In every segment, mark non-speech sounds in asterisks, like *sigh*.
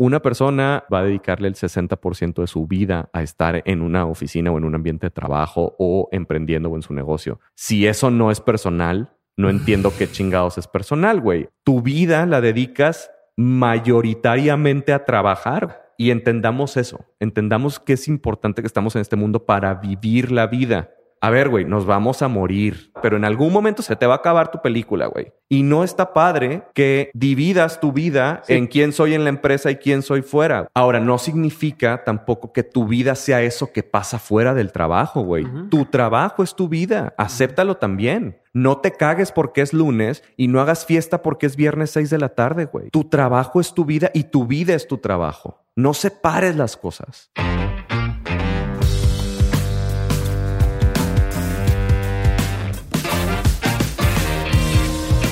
Una persona va a dedicarle el 60% de su vida a estar en una oficina o en un ambiente de trabajo o emprendiendo o en su negocio. Si eso no es personal, no *laughs* entiendo qué chingados es personal, güey. Tu vida la dedicas mayoritariamente a trabajar y entendamos eso. Entendamos que es importante que estamos en este mundo para vivir la vida a ver, güey, nos vamos a morir, pero en algún momento se te va a acabar tu película, güey. Y no está padre que dividas tu vida en quién soy en la empresa y quién soy fuera. Ahora, no significa tampoco que tu vida sea eso que pasa fuera del trabajo, güey. Tu trabajo es tu vida. Acéptalo también. No te cagues porque es lunes y no hagas fiesta porque es viernes 6 de la tarde, güey. Tu trabajo es tu vida y tu vida es tu trabajo. No separes las cosas.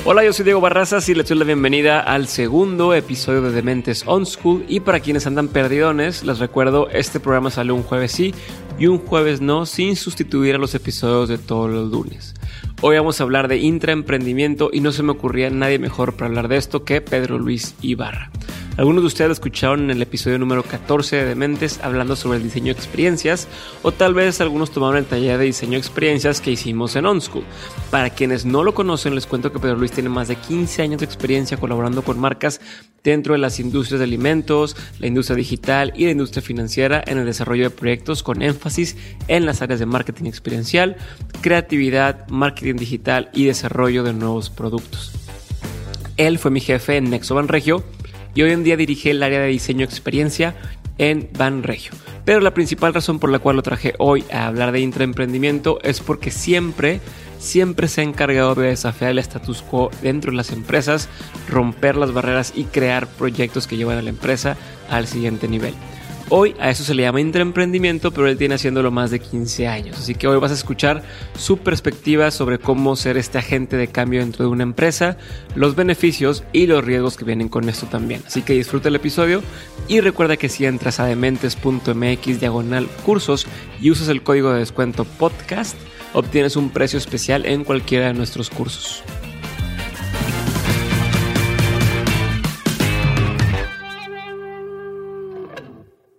Hola, yo soy Diego Barrazas y les doy la bienvenida al segundo episodio de Dementes On School. Y para quienes andan perdidones, les recuerdo, este programa sale un jueves sí y un jueves no, sin sustituir a los episodios de todos los lunes. Hoy vamos a hablar de intraemprendimiento y no se me ocurría nadie mejor para hablar de esto que Pedro Luis Ibarra. Algunos de ustedes escucharon en el episodio número 14 de Dementes hablando sobre el diseño de experiencias, o tal vez algunos tomaron el taller de diseño de experiencias que hicimos en OnSchool. Para quienes no lo conocen, les cuento que Pedro Luis tiene más de 15 años de experiencia colaborando con marcas dentro de las industrias de alimentos, la industria digital y la industria financiera en el desarrollo de proyectos con énfasis en las áreas de marketing experiencial, creatividad, marketing digital y desarrollo de nuevos productos. Él fue mi jefe en Nexo Regio y hoy en día dirige el área de diseño experiencia en Banregio. Pero la principal razón por la cual lo traje hoy a hablar de intraemprendimiento es porque siempre, siempre se ha encargado de desafiar el status quo dentro de las empresas, romper las barreras y crear proyectos que llevan a la empresa al siguiente nivel. Hoy a eso se le llama intraemprendimiento, pero él tiene haciéndolo más de 15 años. Así que hoy vas a escuchar su perspectiva sobre cómo ser este agente de cambio dentro de una empresa, los beneficios y los riesgos que vienen con esto también. Así que disfruta el episodio y recuerda que si entras a dementes.mx diagonal cursos y usas el código de descuento podcast, obtienes un precio especial en cualquiera de nuestros cursos.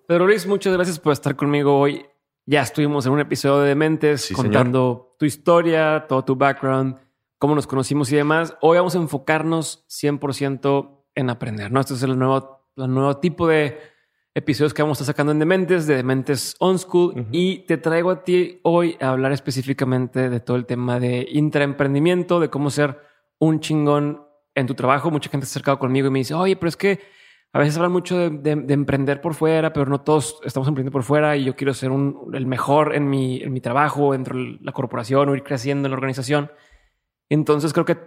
Pedro Luis, muchas gracias por estar conmigo hoy. Ya estuvimos en un episodio de Dementes contando tu historia, todo tu background, cómo nos conocimos y demás. Hoy vamos a enfocarnos 100% en aprender, ¿no? Este es el nuevo, el nuevo tipo de episodios que vamos a estar sacando en Dementes, de Dementes On School. Y te traigo a ti hoy a hablar específicamente de todo el tema de intraemprendimiento, de cómo ser un chingón en tu trabajo. Mucha gente se ha acercado conmigo y me dice, oye, pero es que a veces hablan mucho de, emprender por fuera, pero no todos estamos emprendiendo por fuera y yo quiero ser el mejor en mi, en mi trabajo, dentro de la corporación o ir creciendo en la organización. Entonces creo que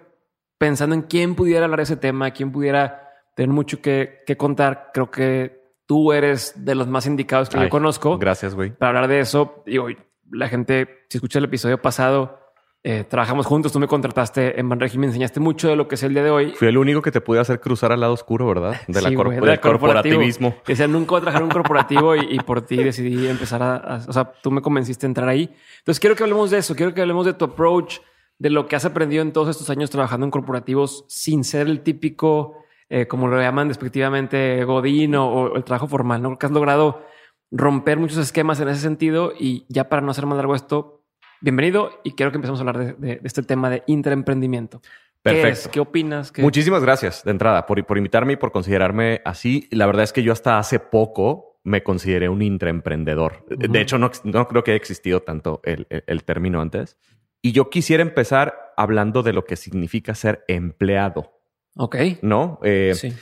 pensando en quién pudiera hablar de ese tema, quién pudiera tener mucho que, contar, creo que tú eres de los más indicados que yo conozco. Gracias, güey. Para hablar de eso. Y hoy la gente, si escucha el episodio pasado, eh, trabajamos juntos, tú me contrataste en y me enseñaste mucho de lo que es el día de hoy. Fui el único que te pude hacer cruzar al lado oscuro, ¿verdad? De la del corporativismo. Que sea, nunca voy a trabajar en un corporativo y, por ti decidí empezar a, O sea, tú me convenciste a entrar ahí. Entonces quiero que hablemos de eso, quiero que hablemos de tu approach, de lo que has aprendido en todos estos años trabajando en corporativos sin ser el típico, eh, como lo llaman despectivamente, godín o, el trabajo formal, ¿no? Que has logrado romper muchos esquemas en ese sentido y ya para no hacer más largo esto, bienvenido y quiero que empecemos a hablar de, este tema de intraemprendimiento. Perfecto. ¿Qué, opinas? Muchísimas gracias de entrada por, por invitarme y por considerarme así. La verdad es que yo hasta hace poco me consideré un intraemprendedor. De hecho, no, no, creo que haya existido tanto el, el, término antes. Y yo quisiera empezar hablando de lo que significa ser empleado. Ok. ¿No? Eh, sí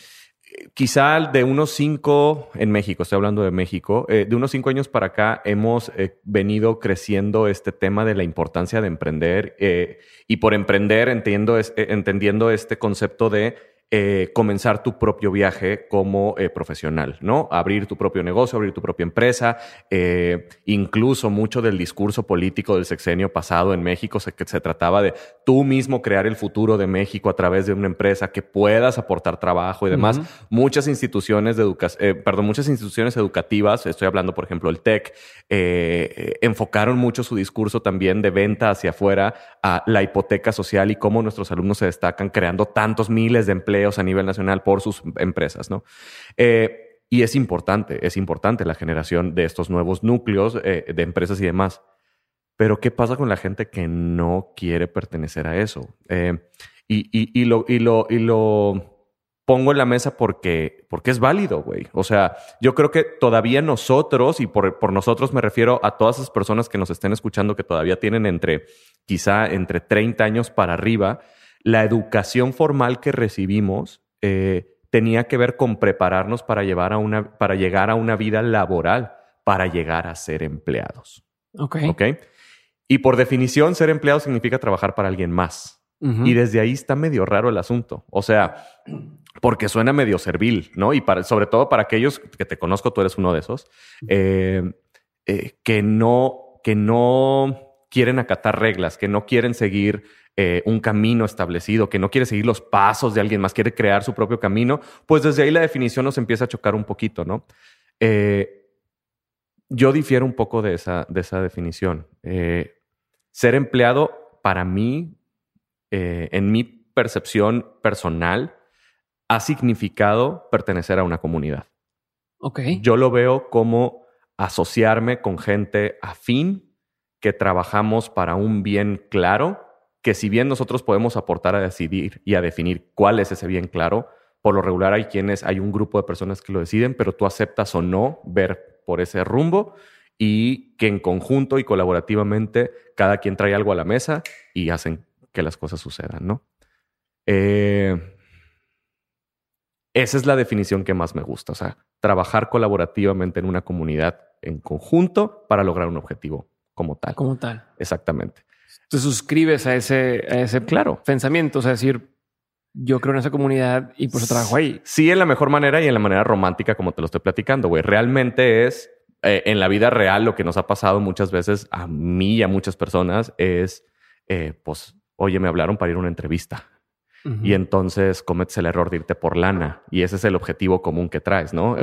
quizá de unos cinco en México, estoy hablando de México, eh, de unos cinco años para acá hemos eh, venido creciendo este tema de la importancia de emprender eh, y por emprender entiendo, entendiendo este concepto de eh, comenzar tu propio viaje como eh, profesional, ¿no? Abrir tu propio negocio, abrir tu propia empresa. Eh, incluso mucho del discurso político del sexenio pasado en México se, que se trataba de tú mismo crear el futuro de México a través de una empresa que puedas aportar trabajo y demás. Muchas instituciones de educación, perdón, muchas instituciones educativas, estoy hablando por ejemplo el TEC, enfocaron mucho su discurso también de venta hacia afuera a la hipoteca social y cómo nuestros alumnos se destacan creando tantos miles de empleos a nivel nacional por sus empresas, ¿no? Eh, y es importante, es importante la generación de estos nuevos núcleos de empresas y demás. Pero ¿qué pasa con la gente que no quiere pertenecer a eso? y, lo, y, lo, y lo pongo en la mesa porque, porque es válido, güey. O sea, yo creo que todavía nosotros, y por, por, nosotros me refiero a todas esas personas que nos estén escuchando que todavía tienen entre, quizá entre 30 años para arriba, la educación formal que recibimos eh, tenía que ver con prepararnos para, llevar a una, para llegar a una vida laboral, para llegar a ser empleados. Ok. Y por definición, ser empleado significa trabajar para alguien más. Y desde ahí está medio raro el asunto. O sea, porque suena medio servil, ¿no? Y para, sobre todo para aquellos que te conozco, tú eres uno de esos, eh, eh, que, no, que no quieren acatar reglas, que no quieren seguir eh, un camino establecido, que no quiere seguir los pasos de alguien más, quiere crear su propio camino, pues desde ahí la definición nos empieza a chocar un poquito, ¿no? yo difiero un poco de esa, de esa definición. ser empleado, para mí, en mi percepción personal, ha significado pertenecer a una comunidad. Ok. Yo lo veo como asociarme con gente afín, que trabajamos para un bien claro, que si bien nosotros podemos aportar a decidir y a definir cuál es ese bien claro, por lo regular hay quienes, hay un grupo de personas que lo deciden, pero tú aceptas o no ver por ese rumbo y que en conjunto y colaborativamente cada quien trae algo a la mesa y hacen que las cosas sucedan, ¿no? Eh, esa es la definición que más me gusta, o sea, trabajar colaborativamente en una comunidad en conjunto para lograr un objetivo como tal. Como tal. Exactamente. Te suscribes a ese, a ese claro. pensamiento, o sea, decir, yo creo en esa comunidad y por eso trabajo ahí. Sí, en la mejor manera y en la manera romántica como te lo estoy platicando, güey. Realmente es, eh, en la vida real, lo que nos ha pasado muchas veces a mí y a muchas personas es, eh, pues, oye, me hablaron para ir a una entrevista y entonces cometes el error de irte por lana. Y ese es el objetivo común que traes, ¿no?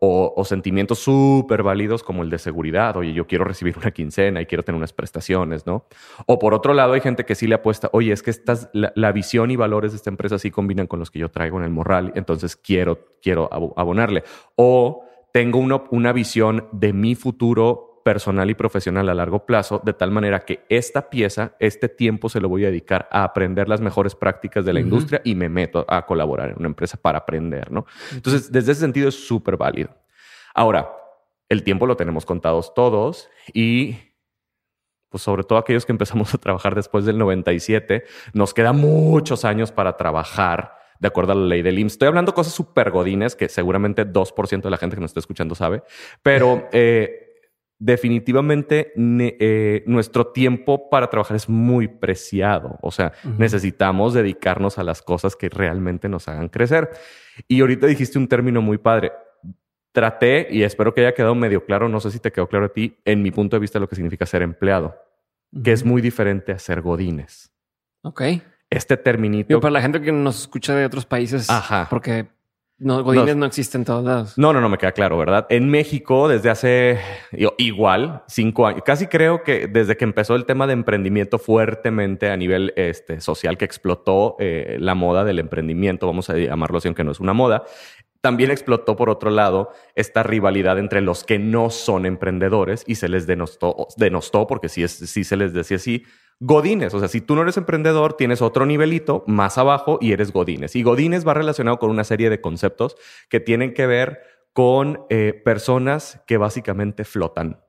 O, sentimientos súper válidos como el de seguridad. Oye, yo quiero recibir una quincena y quiero tener unas prestaciones, ¿no? O por otro lado, hay gente que sí le apuesta, oye, es que estas, la, visión y valores de esta empresa sí combinan con los que yo traigo en el morral, entonces quiero, quiero abonarle. O tengo una visión de mi futuro personal y profesional a largo plazo, de tal manera que esta pieza, este tiempo se lo voy a dedicar a aprender las mejores prácticas de la industria y me meto a colaborar en una empresa para aprender, ¿no? Entonces, desde ese sentido es súper válido. Ahora, el tiempo lo tenemos contados todos y pues sobre todo aquellos que empezamos a trabajar después del 97, nos quedan muchos años para trabajar de acuerdo a la ley del IMSS. Estoy hablando cosas súper godines que seguramente 2% de la gente que nos está escuchando sabe, pero eh, definitivamente eh, nuestro tiempo para trabajar es muy preciado. O sea, necesitamos dedicarnos a las cosas que realmente nos hagan crecer. Y ahorita dijiste un término muy padre. Traté, y espero que haya quedado medio claro, no sé si te quedó claro a ti, en mi punto de vista lo que significa ser empleado, que es muy diferente a ser godines. Ok. Este terminito. para la gente que nos escucha de otros países, Ajá. porque no, Godines no, existen en todos lados. No, no, no me queda claro, ¿verdad? En México, desde hace igual cinco años, casi creo que desde que empezó el tema de emprendimiento fuertemente a nivel este, social, que explotó eh, la moda del emprendimiento, vamos a llamarlo así, aunque no es una moda, también explotó por otro lado esta rivalidad entre los que no son emprendedores y se les denostó, denostó porque sí, es, sí se les decía así, Godines, o sea, si tú no eres emprendedor, tienes otro nivelito más abajo y eres Godines. Y Godines va relacionado con una serie de conceptos que tienen que ver con eh, personas que básicamente flotan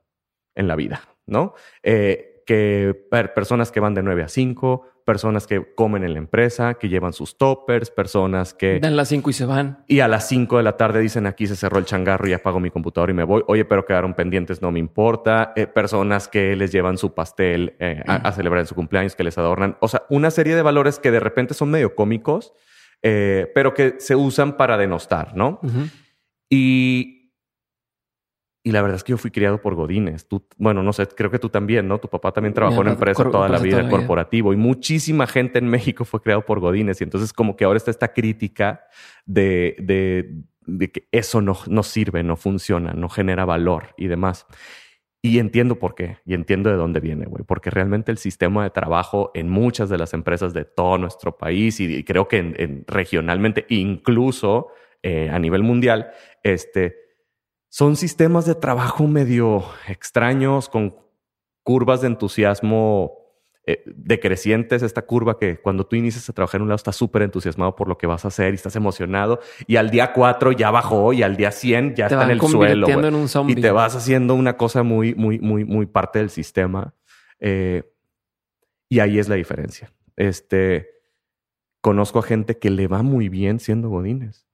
en la vida, ¿no? Eh, que personas que van de 9 a 5, personas que comen en la empresa, que llevan sus toppers, personas que... Dan las 5 y se van. Y a las 5 de la tarde dicen aquí se cerró el changarro y apago mi computador y me voy. Oye, pero quedaron pendientes, no me importa. Eh, personas que les llevan su pastel eh, a, celebrar en su cumpleaños, que les adornan. O sea, una serie de valores que de repente son medio cómicos, eh, pero que se usan para denostar, ¿no? Y y la verdad es que yo fui criado por Godines. Tú, bueno, no sé, creo que tú también, ¿no? Tu papá también trabajó en empresa toda la vida, corporativo. Y muchísima gente en México fue criado por Godines. Y entonces como que ahora está esta crítica de, de, que eso no, no sirve, no funciona, no genera valor y demás. Y entiendo por qué, y entiendo de dónde viene, güey, porque realmente el sistema de trabajo en muchas de las empresas de todo nuestro país y, creo que en, regionalmente, incluso eh, a nivel mundial, este, son sistemas de trabajo medio extraños, con curvas de entusiasmo eh, decrecientes, esta curva que cuando tú inicias a trabajar en un lado estás súper entusiasmado por lo que vas a hacer y estás emocionado y al día 4 ya bajó y al día 100 ya está en el suelo. y te vas haciendo una cosa muy, muy, muy, muy parte del sistema. Eh, y ahí es la diferencia. Este, conozco a gente que le va muy bien siendo godines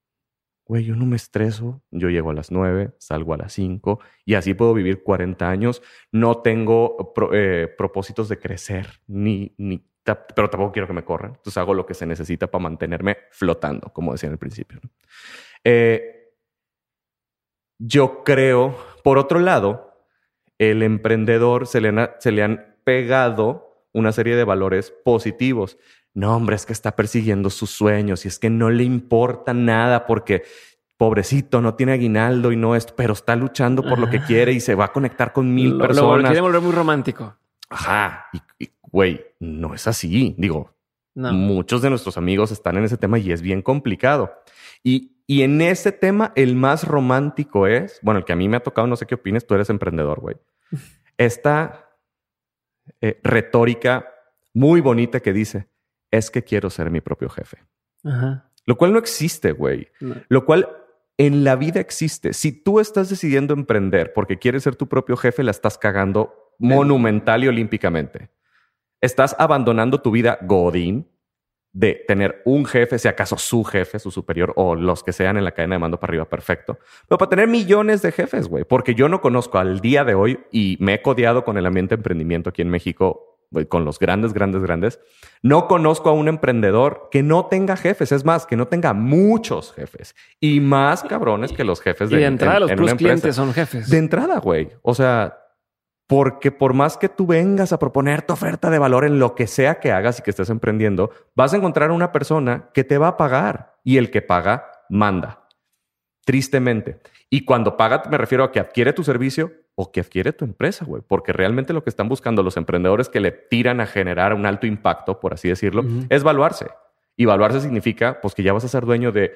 güey, yo no me estreso, yo llego a las 9, salgo a las 5 y así puedo vivir 40 años. No tengo eh, propósitos de crecer, ni, ni, pero tampoco quiero que me corran. Entonces hago lo que se necesita para mantenerme flotando, como decía en el principio. Eh, yo creo, por otro lado, el emprendedor se le, se le han pegado una serie de valores positivos no, hombre, es que está persiguiendo sus sueños y es que no le importa nada porque pobrecito, no tiene aguinaldo y no es, pero está luchando por lo que quiere y se va a conectar con mil personas. Lo quiere volver muy romántico. Ajá. Y, güey, no es así. Digo, muchos de nuestros amigos están en ese tema y es bien complicado. Y, y en ese tema, el más romántico es, bueno, el que a mí me ha tocado, no sé qué opines, tú eres emprendedor, güey. *laughs* Esta eh, retórica muy bonita que dice, es que quiero ser mi propio jefe. Lo cual no existe, güey. Lo cual en la vida existe. Si tú estás decidiendo emprender porque quieres ser tu propio jefe, la estás cagando monumental y olímpicamente. Estás abandonando tu vida godín de tener un jefe, si acaso su jefe, su superior o los que sean en la cadena de mando para arriba, perfecto. Pero para tener millones de jefes, güey, porque yo no conozco al día de hoy y me he codiado con el ambiente de emprendimiento aquí en México con los grandes, grandes, grandes, no conozco a un emprendedor que no tenga jefes. Es más, que no tenga muchos jefes y más cabrones que los jefes de, y de entrada. los plus clientes son jefes. De entrada, güey. O sea, porque por más que tú vengas a proponer tu oferta de valor en lo que sea que hagas y que estés emprendiendo, vas a encontrar una persona que te va a pagar y el que paga manda. Tristemente. Y cuando paga, me refiero a que adquiere tu servicio o que adquiere tu empresa, güey. Porque realmente lo que están buscando los emprendedores que le tiran a generar un alto impacto, por así decirlo, es valuarse. Y valuarse significa, pues, que ya vas a ser dueño de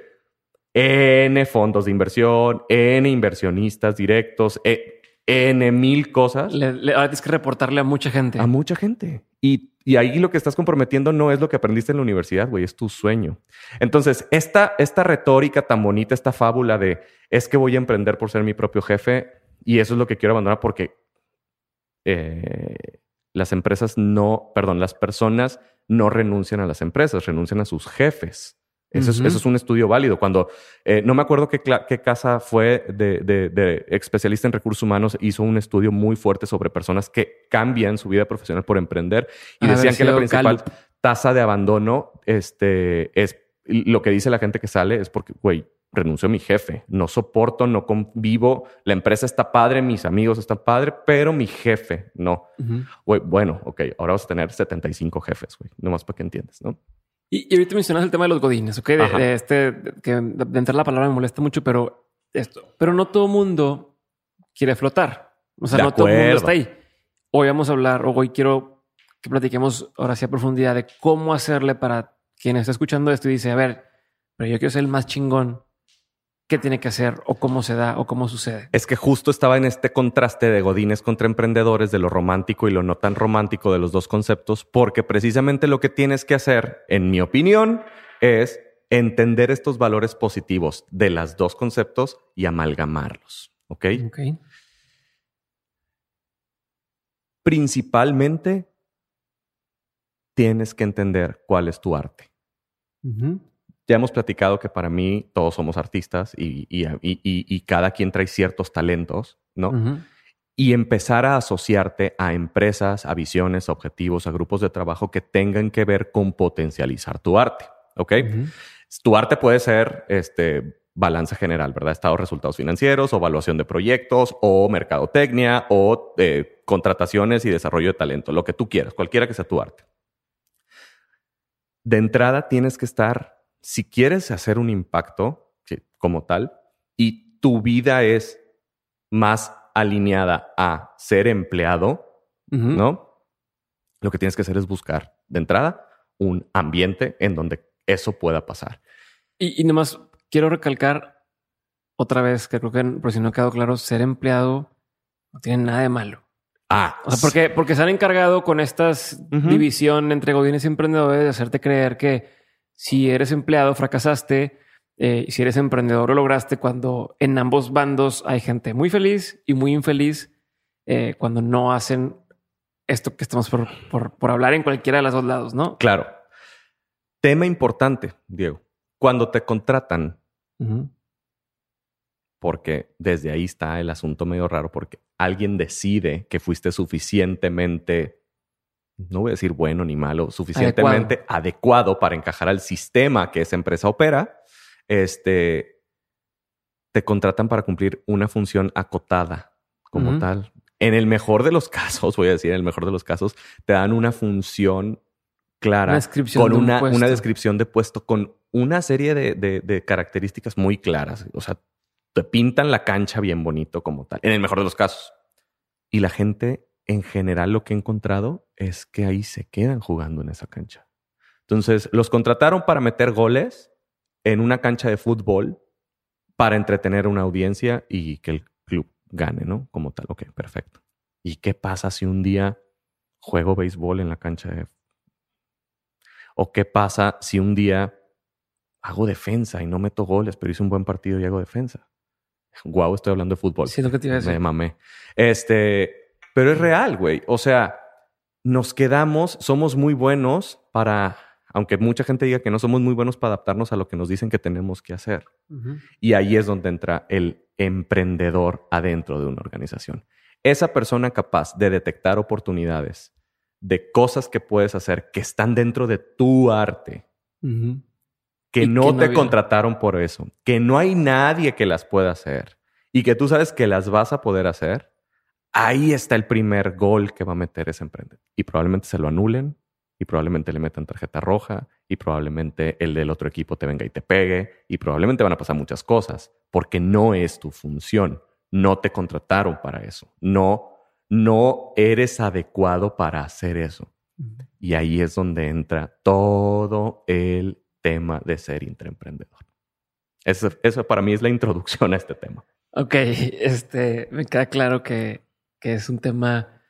N fondos de inversión, N inversionistas directos, e, N mil cosas. Le, tienes que reportarle a mucha gente. A mucha gente. Y, ahí lo que estás comprometiendo no es lo que aprendiste en la universidad, güey, es tu sueño. Entonces, esta, esta retórica tan bonita, esta fábula de es que voy a emprender por ser mi propio jefe, y eso es lo que quiero abandonar porque eh, las empresas no, perdón, las personas no renuncian a las empresas, renuncian a sus jefes. Eso, es, un estudio válido. Cuando eh, no me acuerdo qué, qué casa fue de, de, especialista en recursos humanos, hizo un estudio muy fuerte sobre personas que cambian su vida profesional por emprender y decían que la principal tasa de abandono este, es lo que dice la gente que sale es porque, güey, renuncio a mi jefe, no soporto, no convivo, la empresa está padre, mis amigos están padre, pero mi jefe no. bueno, ok, ahora vas a tener 75 jefes, güey, nomás para que entiendas, ¿no? Y, ahorita mencionas el tema de los godines, ¿ok? De, este, que de entrar la palabra me molesta mucho, pero esto, pero no todo mundo quiere flotar. O sea, no todo el mundo está ahí. Hoy vamos a hablar, o hoy quiero que platiquemos ahora sí a profundidad de cómo hacerle para quien está escuchando esto y dice, a ver, pero yo quiero ser el más chingón qué tiene que hacer o cómo se da o cómo sucede. Es que justo estaba en este contraste de godines contra emprendedores, de lo romántico y lo no tan romántico de los dos conceptos, porque precisamente lo que tienes que hacer, en mi opinión, es entender estos valores positivos de los dos conceptos y amalgamarlos. ¿Ok? Ok. Principalmente tienes que entender cuál es tu arte. Ya hemos platicado que para mí todos somos artistas y, cada quien trae ciertos talentos, ¿no? Y empezar a asociarte a empresas, a visiones, a objetivos, a grupos de trabajo que tengan que ver con potencializar tu arte, ¿ok? Tu arte puede ser este, balanza general, ¿verdad? Estado de resultados financieros, o evaluación de proyectos, o mercadotecnia, o eh, contrataciones y desarrollo de talento, lo que tú quieras, cualquiera que sea tu arte. De entrada tienes que estar si quieres hacer un impacto como tal y tu vida es más alineada a ser empleado, ¿no? Lo que tienes que hacer es buscar de entrada un ambiente en donde eso pueda pasar. Y, y nomás quiero recalcar otra vez que creo que por si no ha quedado claro, ser empleado no tiene nada de malo. Ah, O sea, porque, porque se han encargado con esta Ujú. división entre gobiernos y emprendedores de hacerte creer que si eres empleado fracasaste eh, y si eres emprendedor lo lograste cuando en ambos bandos hay gente muy feliz y muy infeliz eh, cuando no hacen esto que estamos por, por, por hablar en cualquiera de los dos lados, ¿no? claro. Tema importante, Diego. Cuando te contratan, porque desde ahí está el asunto medio raro, porque alguien decide que fuiste suficientemente, no voy a decir bueno ni malo, suficientemente adecuado, para encajar al sistema que esa empresa opera, este, te contratan para cumplir una función acotada como tal. En el mejor de los *laughs* casos, voy a decir, en el mejor de los casos, te dan una función clara Una descripción con de una, una descripción de puesto con una serie de, de- de características muy claras. O sea, te pintan la cancha bien bonito como tal, en el mejor de los casos. Y la gente, en general, lo que he encontrado es que ahí se quedan jugando en esa cancha. Entonces, los contrataron para meter goles en una cancha de fútbol para entretener a una audiencia y que el club gane, ¿no? Como tal. Ok, perfecto. ¿Y qué pasa si un día juego béisbol en la cancha de... ¿O qué pasa si un día hago defensa y no meto goles, pero hice un buen partido y hago defensa? Guau, estoy hablando de fútbol. Sí, lo que te iba a decir. Me mamé. Este, pero es real, güey. O sea, nos quedamos, somos muy buenos para, aunque mucha gente diga que no somos muy buenos para adaptarnos a lo que nos dicen que tenemos que hacer. Y ahí es donde entra el emprendedor adentro de una organización. Esa persona capaz de detectar oportunidades, de cosas que puedes hacer que están dentro de tu arte, que no que no te había- contrataron por eso, que no hay nadie que las pueda hacer y que tú sabes que las vas a poder hacer, ahí está el primer gol que va a meter ese emprendedor. Y probablemente se lo anulen y probablemente le metan tarjeta roja y probablemente el del otro equipo te venga y te pegue y probablemente van a pasar muchas cosas porque no es tu función. No te contrataron para eso. No, no eres adecuado para hacer eso. Y ahí es donde entra todo el tema de ser intraemprendedor. Eso, eso para mí es la introducción a este tema. Ok, este me queda claro que, que es un tema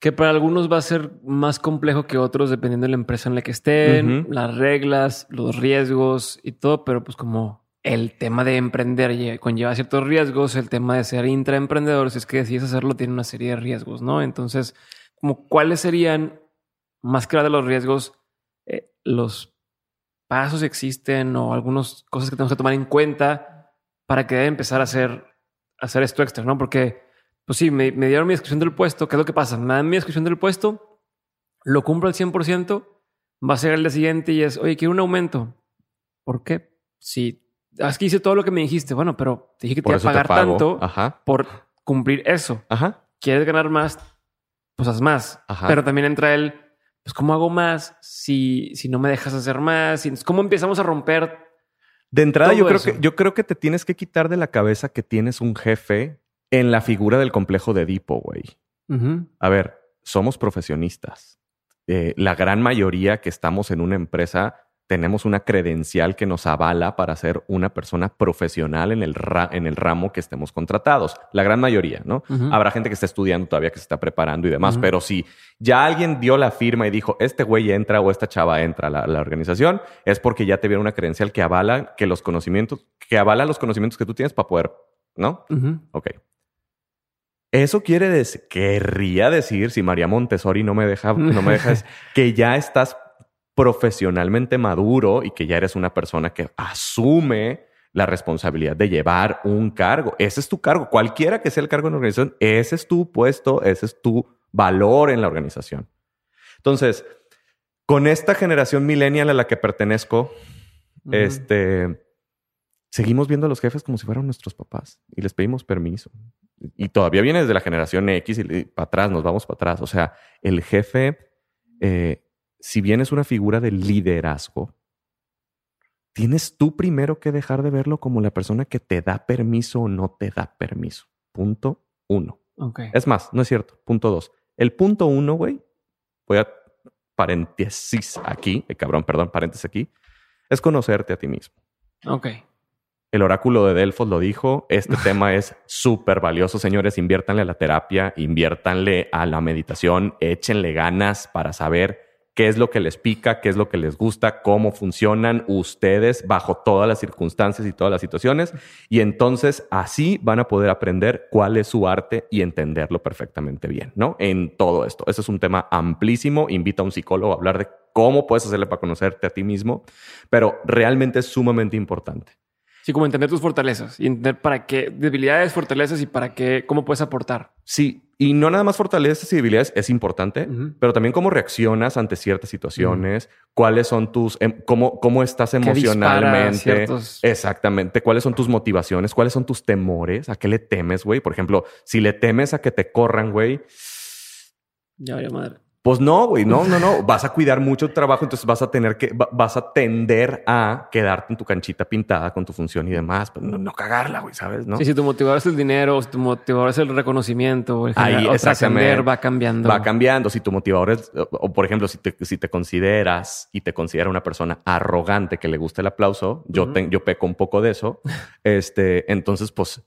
que para algunos va a ser más complejo que otros dependiendo de la empresa en la que estén, las reglas, los riesgos y todo, pero pues como el tema de emprender lle- conlleva ciertos riesgos, el tema de ser intraemprendedor, si es que decides hacerlo, tiene una serie de riesgos, ¿no? Entonces, como cuáles serían, más que de los riesgos, eh, los pasos existen o algunas cosas que tenemos que tomar en cuenta para que debe empezar a hacer, a hacer esto extra, ¿no? Porque, pues sí, me, me dieron mi descripción del puesto. ¿Qué es lo que pasa? Me dan mi descripción del puesto, lo cumplo al 100%, va a ser el día siguiente y es, oye, quiero un aumento. ¿Por qué? Si es que hice todo lo que me dijiste, bueno, pero te dije que te iba a pagar tanto Ajá. por cumplir eso. Ajá. ¿Quieres ganar más? Pues haz más. Ajá. Pero también entra el, pues, ¿cómo hago más si, si no me dejas hacer más? ¿Cómo empezamos a romper? De entrada, yo creo, eso. que, yo creo que te tienes que quitar de la cabeza que tienes un jefe en la figura del complejo de Edipo, güey. A ver, somos profesionistas. Eh, la gran mayoría que estamos en una empresa tenemos una credencial que nos avala para ser una persona profesional en el, ra- en el ramo que estemos contratados. La gran mayoría, ¿no? Habrá gente que está estudiando todavía, que se está preparando y demás, pero si ya alguien dio la firma y dijo, este güey entra o esta chava entra a la, organización, es porque ya te vieron una credencial que avala que los conocimientos, que avala los conocimientos que tú tienes para poder, ¿no? Ujú. Ok. Eso quiere decir, querría decir, si María Montessori no me deja, no me deja, es *laughs* que ya estás profesionalmente maduro y que ya eres una persona que asume la responsabilidad de llevar un cargo. Ese es tu cargo, cualquiera que sea el cargo en la organización, ese es tu puesto, ese es tu valor en la organización. Entonces, con esta generación millennial a la que pertenezco, este, seguimos viendo a los jefes como si fueran nuestros papás y les pedimos permiso. Y todavía viene desde la generación X y para atrás, nos vamos para atrás. O sea, el jefe, eh, si bien es una figura de liderazgo, tienes tú primero que dejar de verlo como la persona que te da permiso o no te da permiso. Punto uno. Ok. Es más, no es cierto. Punto dos. El punto uno, güey, voy a paréntesis aquí, eh, cabrón, perdón, paréntesis aquí, es conocerte a ti mismo. Ok. El oráculo de Delfos lo dijo. Este *laughs* tema es súper valioso, señores. Inviértanle a la terapia, inviértanle a la meditación, échenle ganas para saber qué es lo que les pica, qué es lo que les gusta, cómo funcionan ustedes bajo todas las circunstancias y todas las situaciones. Y entonces así van a poder aprender cuál es su arte y entenderlo perfectamente bien, ¿no? En todo esto. Ese es un tema amplísimo. Invita a un psicólogo a hablar de cómo puedes hacerle para conocerte a ti mismo, pero realmente es sumamente importante. Sí, como entender tus fortalezas y entender para qué debilidades, fortalezas y para qué, cómo puedes aportar. Sí, y no nada más fortalezas y debilidades es importante, pero también cómo reaccionas ante ciertas situaciones, cuáles son tus, em, cómo, cómo estás emocionalmente. Exactamente, cuáles son tus motivaciones, cuáles son tus temores, a qué le temes, güey. Por ejemplo, si le temes a que te corran, güey. Ya, ya madre. Pues no, güey, no, no, no. Vas a cuidar mucho tu trabajo, entonces vas a tener que, vas a tender a quedarte en tu canchita pintada con tu función y demás, pues no, cagarla, güey, ¿sabes? ¿No? Sí, si tu motivador es el dinero, si tu motivador es el reconocimiento, el Ahí, va cambiando. Va cambiando. Si tu motivador es, o por ejemplo, si te, si te consideras y te considera una persona arrogante que le gusta el aplauso, yo, yo peco un poco de eso, *laughs* este, entonces, pues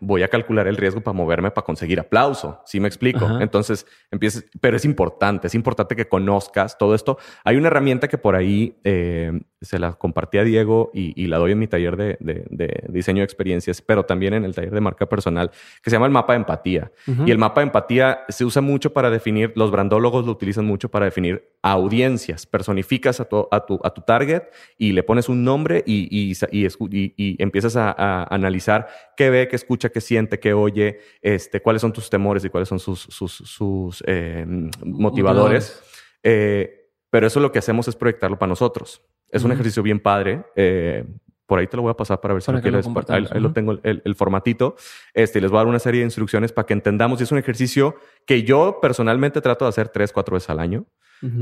voy a calcular el riesgo para moverme para conseguir aplauso. ¿Sí me explico? Entonces empieces, pero es importante, es importante que conozcas todo esto. Hay una herramienta que por ahí eh, se la compartí a Diego y, la doy en mi taller de, diseño de experiencias, pero también en el taller de marca personal, que se llama el mapa de empatía. Y el mapa de empatía se usa mucho para definir, los brandólogos lo utilizan mucho para definir audiencias. Personificas a tu, a tu, a tu target y le pones un nombre y, y, empiezas a, analizar qué ve, qué escucha, qué siente, qué oye, este, cuáles son tus temores y cuáles son sus, sus, eh, motivadores. Eh, pero eso lo que hacemos es proyectarlo para nosotros. Es un ejercicio bien padre. Eh, por ahí te lo voy a pasar para ver si lo quieres. Ahí, lo tengo el, formatito. Este, les voy a dar una serie de instrucciones para que entendamos. Y es un ejercicio que yo personalmente trato de hacer tres, cuatro veces al año.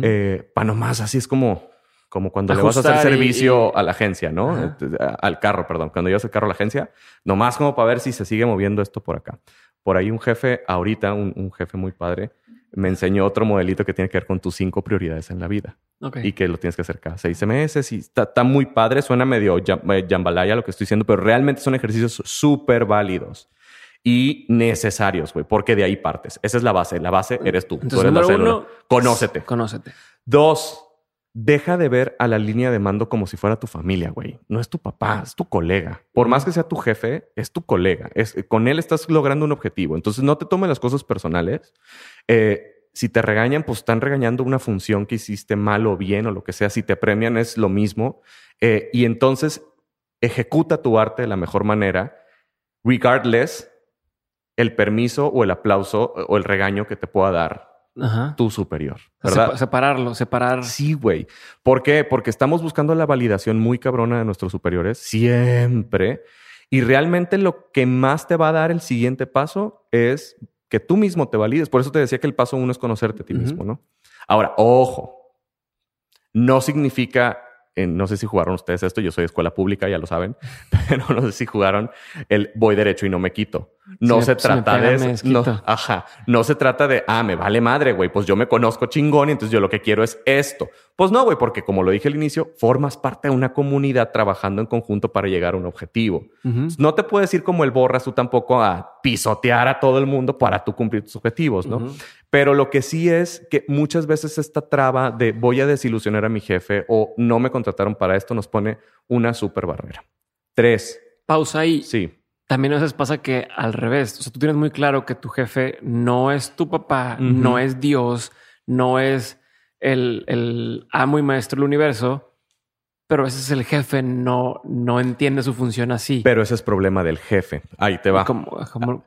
Eh, para nomás, así es como, como cuando le vas a hacer servicio a la agencia, ¿no? Este, al carro, perdón. Cuando llevas el carro a la agencia, nomás como para ver si se sigue moviendo esto por acá. Por ahí un jefe, ahorita, un jefe muy padre, me enseñó otro modelito que tiene que ver con tus cinco prioridades en la vida. Y que lo tienes que hacer cada seis meses. Y está, muy padre, suena medio eh, jambalaya lo que estoy diciendo, pero realmente son ejercicios súper válidos y necesarios, güey, porque de ahí partes. Esa es la base. La base eres tú. tú eres la uno, Conócete. Conócete. Dos, deja de ver a la línea de mando como si fuera tu familia, güey. No es tu papá, es tu colega. Por más que sea tu jefe, es tu colega. Es, con él estás logrando un objetivo. Entonces no te tomes las cosas personales. Eh, si te regañan, pues están regañando una función que hiciste mal o bien o lo que sea. Si te premian es lo mismo. Eh, y entonces ejecuta tu arte de la mejor manera, regardless el permiso o el aplauso o el regaño que te pueda dar tu superior. ¿verdad? separarlo, separar. Sí, güey. ¿Por qué? Porque estamos buscando la validación muy cabrona de nuestros superiores siempre. Y realmente lo que más te va a dar el siguiente paso es que tú mismo te valides. Por eso te decía que el paso uno es conocerte a ti mismo, ¿no? Ahora, ojo, no significa no sé si jugaron ustedes esto, yo soy escuela pública, ya lo saben, *laughs* pero no sé si jugaron el voy derecho y no me quito. No se trata de eso. No, ajá. No se trata de, ah, me vale madre, güey, pues yo me conozco chingón y entonces yo lo que quiero es esto. Pues no, güey, porque como lo dije al inicio, formas parte de una comunidad trabajando en conjunto para llegar a un objetivo. No te puedes ir como el borras tú tampoco a pisotear a todo el mundo para tú cumplir tus objetivos, ¿no? Pero lo que sí es que muchas veces esta traba de voy a desilusionar a mi jefe o no me contrataron para esto nos pone una súper barrera. Tres. Pausa ahí. Sí. También a veces pasa que al revés. O sea, tú tienes muy claro que tu jefe no es tu papá, no es Dios, no es el, el, amo y maestro del universo, pero a veces el jefe no, no entiende su función así. Pero ese es problema del jefe. Ahí te va.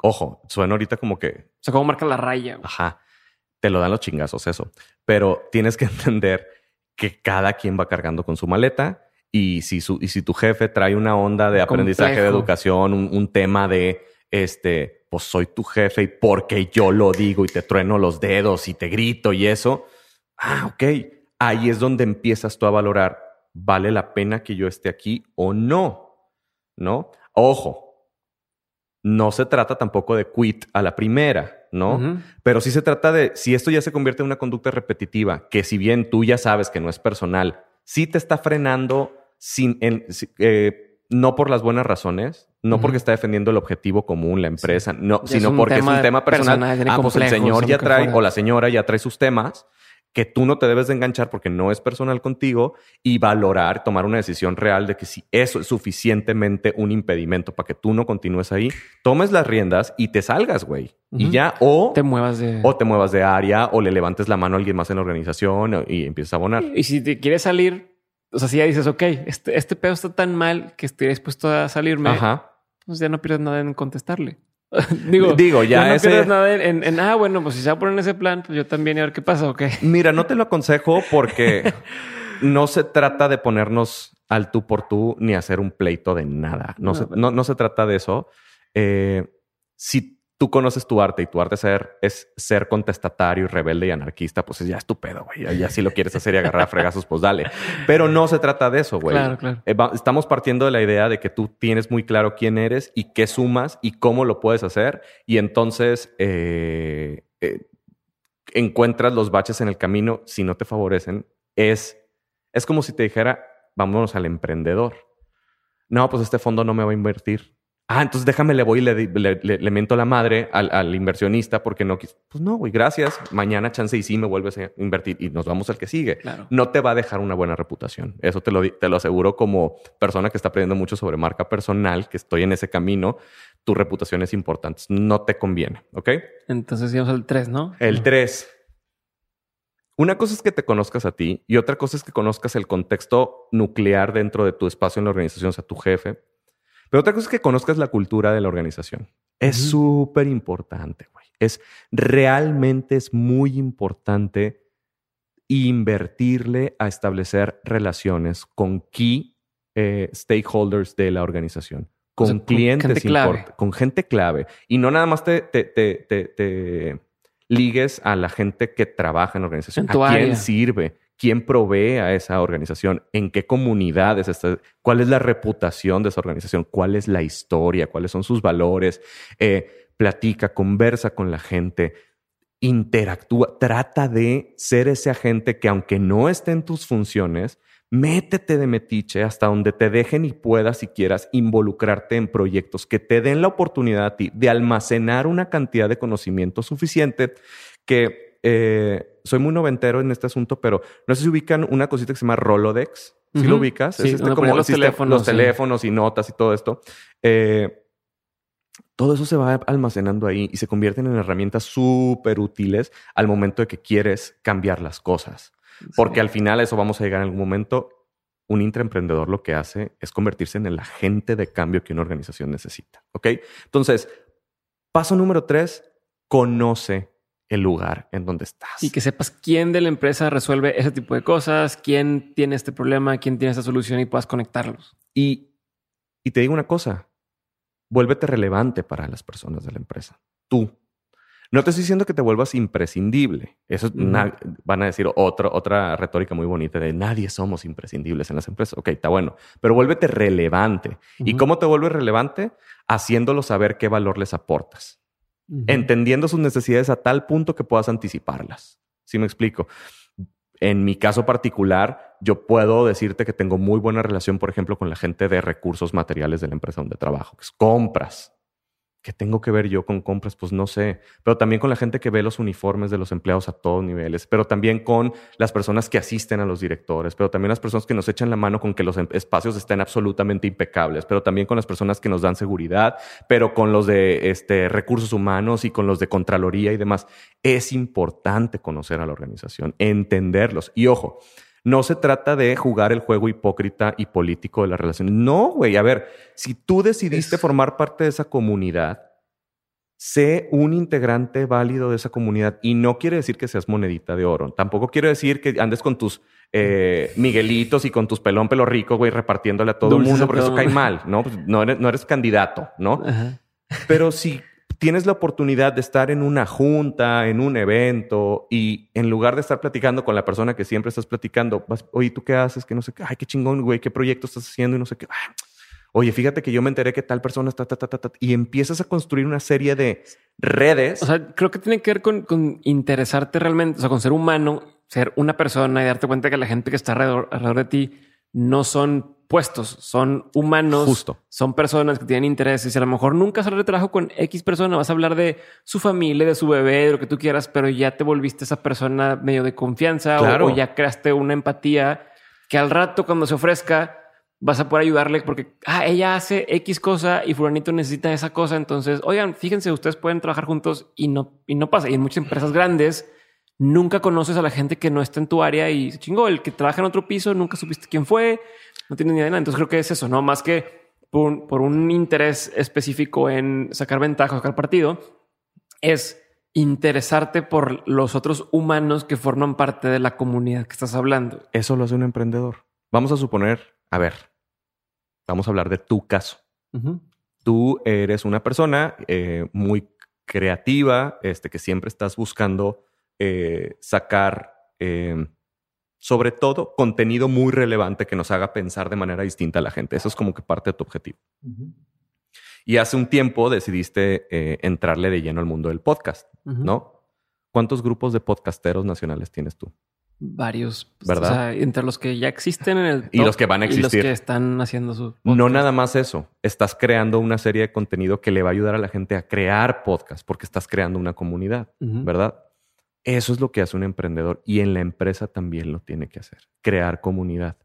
Ojo, suena ahorita como que. O sea, como marca la raya. Ajá te lo dan los chingazos eso. Pero tienes que *laughs* entender que cada quien va cargando con su maleta y si, su, y si tu jefe trae una onda de aprendizaje de educación, un, tema de este, pues soy tu jefe y porque yo lo digo y te trueno los dedos y te grito y eso. Ah, ok. Ahí es donde empiezas tú a valorar, ¿vale la pena que yo esté aquí o no? ¿No? Ojo, no se trata tampoco de quit a la primera. ¿no? Pero sí se trata de, si esto ya se convierte en una conducta repetitiva, que si bien tú ya sabes que no es personal, sí te está frenando sin, eh, no por las buenas razones, no porque está defendiendo el objetivo común, la empresa, no, sino porque es un tema personal. ah, pues el señor ya trae, o la señora ya trae sus temas que tú no te debes de enganchar porque no es personal contigo y valorar, tomar una decisión real de que si eso es suficientemente un impedimento para que tú no continúes ahí, tomes las riendas y te salgas, güey. Y ya, o te muevas de... O te muevas de área o le levantes la mano a alguien más en la organización y empiezas a abonar. Y si te quieres salir, o sea, si ya dices, ok, este, este pedo está tan mal que estoy dispuesto a salirme, pues ya no pierdes nada en contestarle. *laughs* digo, digo, ya, no pierdes nada en, ah, bueno, pues si se va a poner en ese plan, pues yo también a ver qué pasa, ok. *laughs* Mira, no te lo aconsejo porque no se trata de ponernos al tú por tú ni hacer un pleito de nada. No, se, no, no se trata de eso. Eh, si tú conoces tu arte y tu arte ser, es ser contestatario y rebelde y anarquista, pues ya es tu pedo, güey. Ya si lo quieres hacer y agarrar a fregazos, pues dale. Pero no se trata de eso, güey. Claro, claro. Eh, estamos partiendo de la idea de que tú tienes muy claro quién eres y qué sumas y cómo lo puedes hacer. Y entonces eh, eh, encuentras los baches en el camino si no te favorecen. Es, es como si te dijera, vámonos al emprendedor. No, pues este fondo no me va a invertir Ah, entonces déjame, le voy y le, le, miento la madre al, inversionista porque no quiso. Pues no, güey, gracias. Mañana chance y sí me vuelves a invertir y nos vamos al que sigue. No te va a dejar una buena reputación. Eso te lo, te lo aseguro como persona que está aprendiendo mucho sobre marca personal, que estoy en ese camino. Tu reputación es importante. No te conviene, ¿ok? Entonces íbamos al 3, ¿no? El 3. Una cosa es que te conozcas a ti y otra cosa es que conozcas el contexto nuclear dentro de tu espacio en la organización, o sea, tu jefe pero otra cosa es que conozcas la cultura de la organización. Es súper importante, güey. Es realmente es muy importante invertirle a establecer relaciones con key eh, stakeholders de la organización, con clientes, con gente, con gente clave. Y no nada más te, te, te, ligues a la gente que trabaja en la organización, a quién sirve quién provee a esa organización, en qué comunidades está, cuál es la reputación de esa organización, cuál es la historia, cuáles son sus valores. Eh, platica, conversa con la gente, interactúa, trata de ser ese agente que aunque no esté en tus funciones, métete de metiche hasta donde te dejen y puedas, si quieras, involucrarte en proyectos que te den la oportunidad a ti de almacenar una cantidad de conocimiento suficiente que eh, soy muy noventero en este asunto, pero no sé si ubican una cosita que se llama Rolodex. Si lo ubicas, es este como los, teléfonos, los teléfonos y notas y todo esto. Eh, todo eso se va almacenando ahí y se convierten en herramientas súper útiles al momento de que quieres cambiar las cosas. Porque al final eso vamos a llegar en algún momento. Un intraemprendedor lo que hace es convertirse en el agente de cambio que una organización necesita. ¿Ok? Entonces, paso número tres, conoce el lugar en donde estás. Y que sepas quién de la empresa resuelve ese tipo de cosas, quién tiene este problema, quién tiene esta solución y puedas conectarlos. Y, y te digo una cosa, vuélvete relevante para las personas de la empresa. Tú. No te estoy diciendo que te vuelvas imprescindible. Eso van a decir otro, otra retórica muy bonita de nadie somos imprescindibles en las empresas. Ok, está bueno, pero vuélvete relevante. ¿Y cómo te vuelves relevante? Haciéndolo saber qué valor les aportas entendiendo sus necesidades a tal punto que puedas anticiparlas. ¿Sí me explico? En mi caso particular, yo puedo decirte que tengo muy buena relación, por ejemplo, con la gente de recursos materiales de la empresa donde trabajo, que es compras. ¿Qué tengo que ver yo con compras? Pues no sé, pero también con la gente que ve los uniformes de los empleados a todos niveles, pero también con las personas que asisten a los directores, pero también las personas que nos echan la mano con que los em, espacios estén absolutamente impecables, pero también con las personas que nos dan seguridad, pero con los de este, recursos humanos y con los de Contraloría y demás. Es importante conocer a la organización, entenderlos. Y ojo, no se trata de jugar el juego hipócrita y político de la relación. No, güey. A ver, si tú decidiste formar parte de esa comunidad, sé un integrante válido de esa comunidad. Y no quiere decir que seas monedita de oro. Tampoco quiere decir que andes con tus eh, Miguelitos y con tus pelón pelo rico, güey, repartiéndole a todo el mundo, porque eso cae mal, ¿no? Pues, no, eres, no eres candidato, ¿no? Pero si tienes la oportunidad de estar en una junta, en un evento, y en lugar de estar platicando con la persona que siempre estás platicando, vas, oye, ¿tú qué haces? Que no sé qué, ay, qué chingón, güey, qué proyecto estás haciendo y no sé qué. oye, fíjate que yo me enteré que tal persona está, ta, ta, ta, y empiezas a construir una serie de redes. O sea, creo que tiene que ver con, con interesarte realmente, o sea, con ser humano, ser una persona y darte cuenta que la gente que está alrededor, alrededor de ti no son puestos, son humanos, Justo. son personas que tienen intereses y a lo mejor nunca hablar de trabajo con X persona, vas a hablar de su familia, de su bebé, de lo que tú quieras, pero ya te volviste esa persona medio de confianza o, ya creaste una empatía que al rato cuando se ofrezca vas a poder ayudarle porque ah, ella hace X cosa y fulanito necesita esa cosa, entonces, oigan, fíjense, ustedes pueden trabajar juntos y no y no pasa. Y en muchas empresas grandes nunca conoces a la gente que no está en tu área y se chingó, el que trabaja en otro piso, nunca supiste quién fue, no tienes ni idea de nada. Entonces creo que es eso, no más que por, un- por un interés específico en sacar ventaja, sacar partido, es interesarte por los otros humanos que forman parte de la comunidad que estás hablando. Eso lo hace un emprendedor. Vamos a suponer, a ver, vamos a hablar de tu caso. Tú eres una persona eh, muy creativa, este, que siempre estás buscando eh, sacar, eh, sobre todo, contenido muy relevante que nos haga pensar de manera distinta a la gente. Eso es como que parte de tu objetivo. Y hace un tiempo decidiste eh, entrarle de lleno al mundo del podcast. ¿no? ¿Cuántos grupos de podcasteros nacionales tienes tú? Varios, pues, ¿Verdad? O sea, entre los que ya existen en el Y top los que van a y los existir. que están haciendo su No podcast. nada más eso. Estás creando una serie de contenido que le va a ayudar a la gente a crear podcast porque estás creando una comunidad. ¿verdad? Eso es lo que hace un emprendedor y en la empresa también lo tiene que hacer. Crear comunidad.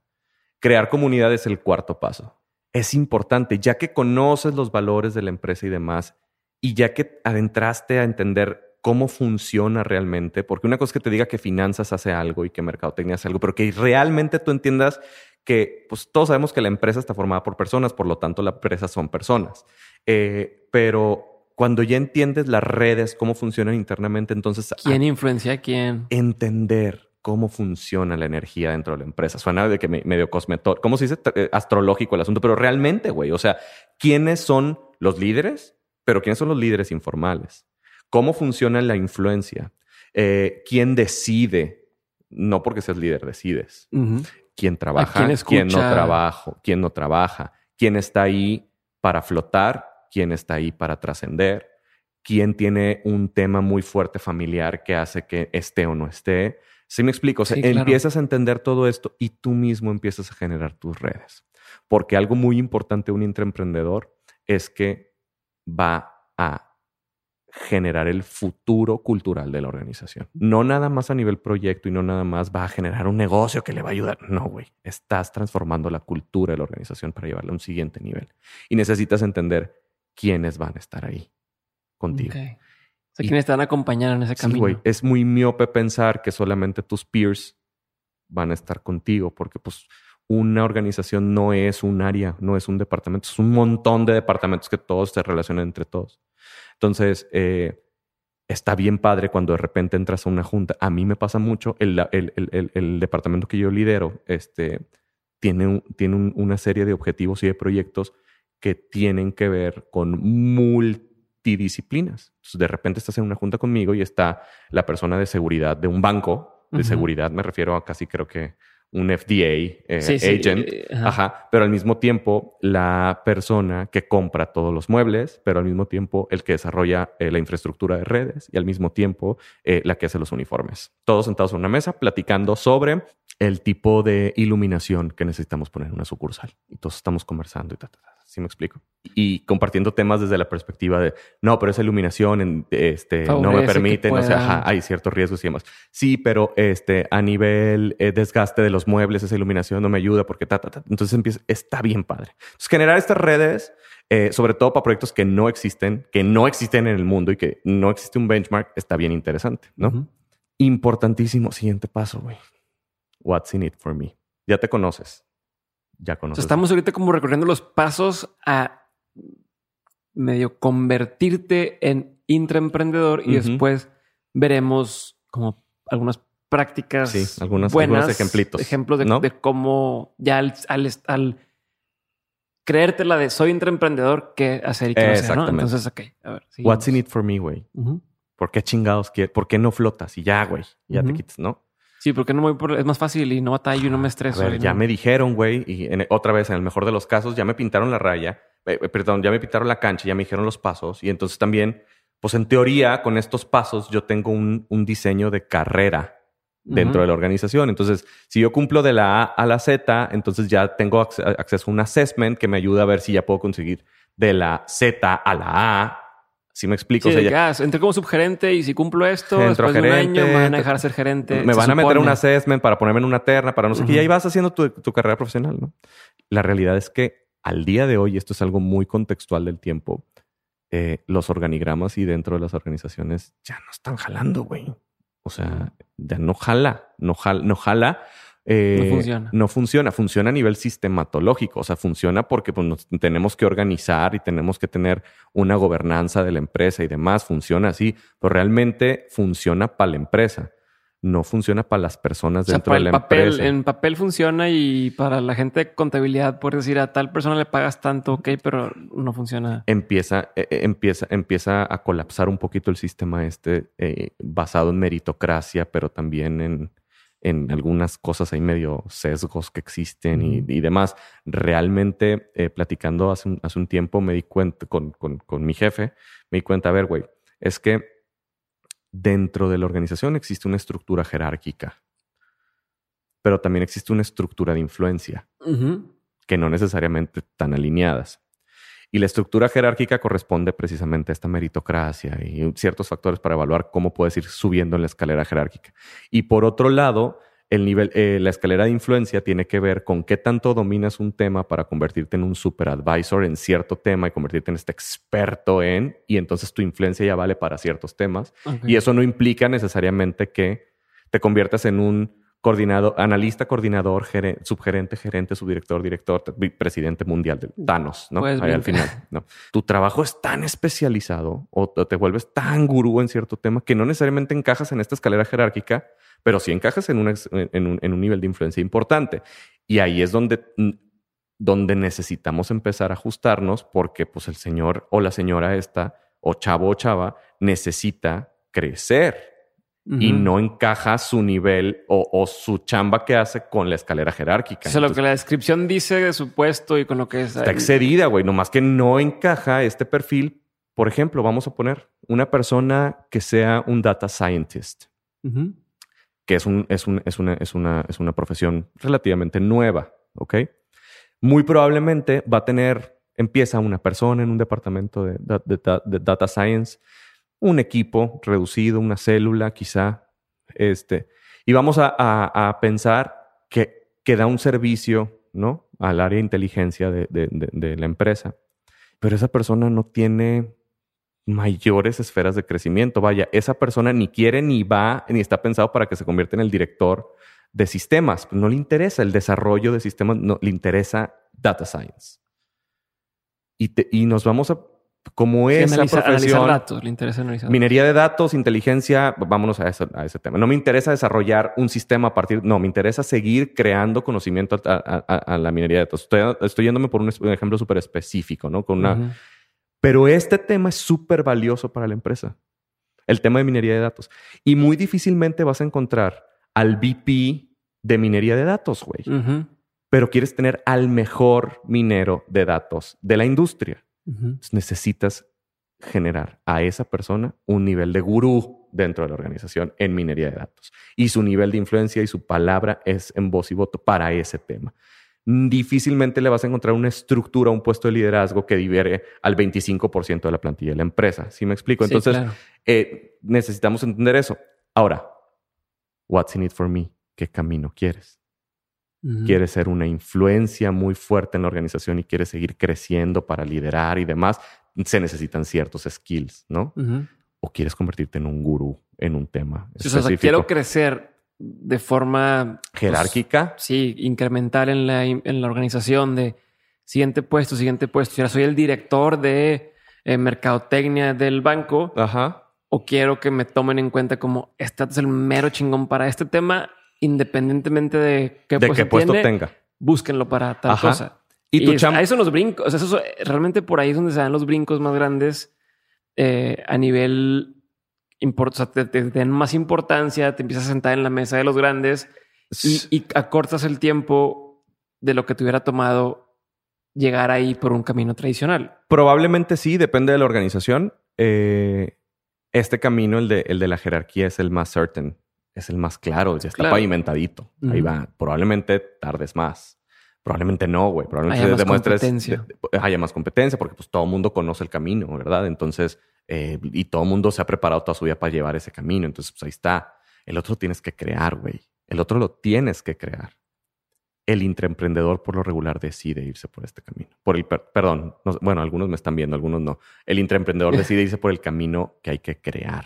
Crear comunidad es el cuarto paso. Es importante, ya que conoces los valores de la empresa y demás, y ya que adentraste a entender cómo funciona realmente, porque una cosa es que te diga que finanzas hace algo y que mercadotecnia hace algo, pero que realmente tú entiendas que pues todos sabemos que la empresa está formada por personas, por lo tanto la empresa son personas. Eh, pero cuando ya entiendes las redes, cómo funcionan internamente, entonces ¿Quién influencia a quién? entender cómo funciona la energía dentro de la empresa. Suena de que me- medio cosmetor, ¿cómo se dice? Eh, Astrológico el asunto, pero realmente, güey, o sea, ¿quiénes son los líderes? Pero ¿quiénes son los líderes informales? ¿Cómo funciona la influencia? Eh, ¿Quién decide? No porque seas líder, decides. ¿Quién trabaja? quién ¿Quién no trabaja? ¿Quién no trabaja? ¿Quién está ahí para flotar? ¿Quién está ahí para trascender? ¿Quién tiene un tema muy fuerte familiar que hace que esté o no esté? ¿Sí me explico? O sea, Sí, claro. empiezas a entender todo esto y tú mismo empiezas a generar tus redes. Porque algo muy importante de un intraemprendedor es que va a generar el futuro cultural de la organización. No nada más a nivel proyecto y no nada más va a generar un negocio que le va a ayudar. No, güey. Estás transformando la cultura de la organización para llevarla a un siguiente nivel. Y necesitas entender quiénes van a estar ahí contigo. Ok. O sea, Y- ¿quiénes te van a acompañar en ese Sí, camino? güey. Es muy miope pensar que solamente tus peers van a estar contigo, porque pues una organización no es un área, no es un departamento, es un montón de departamentos que todos se relacionan entre todos. Entonces, eh, está bien padre cuando de repente entras a una junta. A mí me pasa mucho, el, el- el- el- el departamento que yo lidero este, tiene, un- tiene un- una serie de objetivos y de proyectos que tienen que ver con multidisciplinas. Entonces, de repente estás en una junta conmigo y está la persona de seguridad de un banco. De seguridad me refiero a casi creo que un FDA eh, Sí, sí, agent. eh, ajá. Ajá. Pero al mismo tiempo, la persona que compra todos los muebles, pero al mismo tiempo el que desarrolla eh, la infraestructura de redes y al mismo tiempo eh, la que hace los uniformes. Todos sentados en una mesa platicando sobre el tipo de iluminación que necesitamos poner en una sucursal. Y todos estamos conversando y ta, ta, ta. ¿Sí me explico? Y compartiendo temas desde la perspectiva de, no, pero esa iluminación en- este, no me permite, no sé, ajá, hay ciertos riesgos y demás. Sí, pero este, a nivel eh, desgaste de los muebles, esa iluminación no me ayuda porque ta, ta, ta. Entonces empieza, está bien padre. Entonces, generar estas redes, eh, sobre todo para proyectos que no existen, que no existen en el mundo y que no existe un benchmark, está bien interesante, ¿no? Ujú. Importantísimo. Siguiente paso, güey. What's in it for me? Ya te conoces. Ya conoces. estamos ahorita como recorriendo los pasos a medio convertirte en intraemprendedor y después veremos como algunas prácticas Sí, algunas- buenas, algunos ejemplitos, ejemplos de, ¿no? de cómo ya al, al, al creerte la de soy intraemprendedor, qué hacer y qué no hacer, ¿no? Entonces, ok, a ver. What's in it for me, güey? ¿Por qué chingados quieres? ¿Por qué no flotas? Y ya, güey. Ya te Ujú. quitas, ¿no? Sí, porque no voy por... Es más fácil y no batallo y no me A estreso. ver, y ya no- me dijeron, güey, y en- otra vez, en el mejor de los casos, ya me pintaron la raya, eh, eh, perdón, ya me pintaron la cancha, ya me dijeron los pasos, y entonces también, pues en teoría, con estos pasos, yo tengo un, un diseño de carrera dentro de la organización. Entonces, si yo cumplo de la A a la Z, entonces ya tengo acceso a un assessment que me ayuda a ver si ya puedo conseguir de la Z a la A. Si me explico. Sí, entré como subgerente y si cumplo esto, después de un año me van a dejar ser gerente. Me van a meter un assessment para ponerme en una terna, para no sé qué. Y ahí vas haciendo tu, tu, carrera profesional, ¿no? La realidad es que al día de hoy, esto es algo muy contextual del tiempo, eh, los organigramas y dentro de las organizaciones ya no están jalando, güey. O sea, ya no jala, no jala, no jala. Eh, no funciona. No funciona, funciona a nivel sistematológico, o sea, funciona porque pues, nos tenemos que organizar y tenemos que tener una gobernanza de la empresa y demás, funciona así, pero realmente funciona para la empresa no funciona para las personas dentro de la empresa. En papel funciona y para la gente de contabilidad puedes decir a tal persona le pagas tanto, ok, pero no funciona. Empieza, eh, eh, empieza, empieza a colapsar un poquito el sistema este eh, basado en meritocracia, pero también en, en algunas cosas hay medio sesgos que existen y, demás. Realmente, platicando hace un, hace un, tiempo, me di cuenta con, con, con mi jefe, me di cuenta, a ver, güey, es que dentro de la organización existe una estructura jerárquica, pero también existe una estructura de influencia que no necesariamente están alineadas. Y la estructura jerárquica corresponde precisamente a esta meritocracia y ciertos factores para evaluar cómo puedes ir subiendo en la escalera jerárquica. Y por otro lado, el nivel, eh, la escalera de influencia tiene que ver con qué tanto dominas un tema para convertirte en un super advisor en cierto tema y convertirte en este experto en, y entonces tu influencia ya vale para ciertos temas. Y eso no implica necesariamente que te conviertas en un coordinador, analista, coordinador, subgerente, gerente, subdirector, director, presidente mundial de Thanos, ¿no? Pues Ahí al final, ¿no? Tu trabajo es tan especializado o te vuelves tan gurú en cierto tema que no necesariamente encajas en esta escalera jerárquica pero si encajas en, un, nivel de influencia importante. Y ahí es donde, mm, donde necesitamos empezar a ajustarnos porque pues el señor o la señora esta, o chavo o chava, necesita crecer. Y no encaja su nivel o, su chamba que hace con la escalera jerárquica. O sea, lo que la descripción dice de su puesto y con lo que es. Está excedida, güey. Nomás que no encaja este perfil. Por ejemplo, vamos a poner una persona que sea un data scientist que es, un, es, un, es, una, es, una, es una profesión relativamente nueva, ¿ok? Muy probablemente va a tener, empieza una persona en un departamento de, data science, un equipo reducido, una célula quizá, este, y vamos a, a, pensar que, que, da un servicio, ¿no? Al área de inteligencia de, de la empresa, pero esa persona no tiene mayores esferas de crecimiento. Vaya, esa persona ni quiere ni va ni está pensado para que se convierta en el director de sistemas. No le interesa el desarrollo de sistemas, no, le interesa data science. Y, y nos vamos a como esa profesión, datos, le interesa analizar minería de datos, inteligencia, vámonos a, a, ese tema. No me interesa desarrollar un sistema a partir, no, me interesa seguir creando conocimiento a, la minería de datos. Estoy, estoy yéndome por un, ejemplo súper específico, ¿no? Con una, pero este tema es súper valioso para la empresa, el tema de minería de datos. Y muy difícilmente vas a encontrar al VP de minería de datos, güey. Pero quieres tener al mejor minero de datos de la industria. Necesitas generar a esa persona un nivel de gurú dentro de la organización en minería de datos. Y su nivel de influencia y su palabra es en voz y voto para ese tema difícilmente le vas a encontrar una estructura, un puesto de liderazgo que diviere al 25% de la plantilla de la empresa. ¿Sí me explico? Entonces, eh, necesitamos entender eso. Ahora, what's in it for me? ¿Qué camino quieres? ¿Quieres ser una influencia muy fuerte en la organización y quieres seguir creciendo para liderar y demás? Se necesitan ciertos skills, ¿no? ¿O quieres convertirte en un gurú en un tema? o sea, quiero crecer de forma pues, jerárquica. sí, incremental en la, en la organización de siguiente puesto, siguiente puesto. Ya soy el director de eh, mercadotecnia del banco. Ajá. O quiero que me tomen en cuenta como este es el mero chingón para este tema, independientemente de qué, puesto, tenga. Búsquenlo para tal cosa. Y, tu chamba. Eso los brincos. eso, realmente por ahí es donde se dan los brincos más grandes eh, a nivel te, den más importancia, te empiezas a sentar en la mesa de los grandes y, acortas el tiempo de lo que te hubiera tomado llegar ahí por un camino tradicional. Probablemente sí, depende de la organización. Eh, este camino, el de, el de la jerarquía, es el más certain. Es el más claro, ya está Claro. pavimentadito. Ahí va. Probablemente tardes más. Probablemente no, güey. Probablemente Haya más demuestres competencia. haya más competencia porque pues todo el mundo conoce el camino, ¿verdad? Entonces, eh, y todo el mundo se ha preparado toda su vida para llevar ese camino. Entonces, pues ahí está. El otro tienes que crear, güey. El otro lo tienes que crear. El intraemprendedor por lo regular decide irse por este camino. Por el, per- perdón, no- bueno, algunos me están viendo, algunos no. El intraemprendedor *laughs* decide irse por el camino que hay que crear.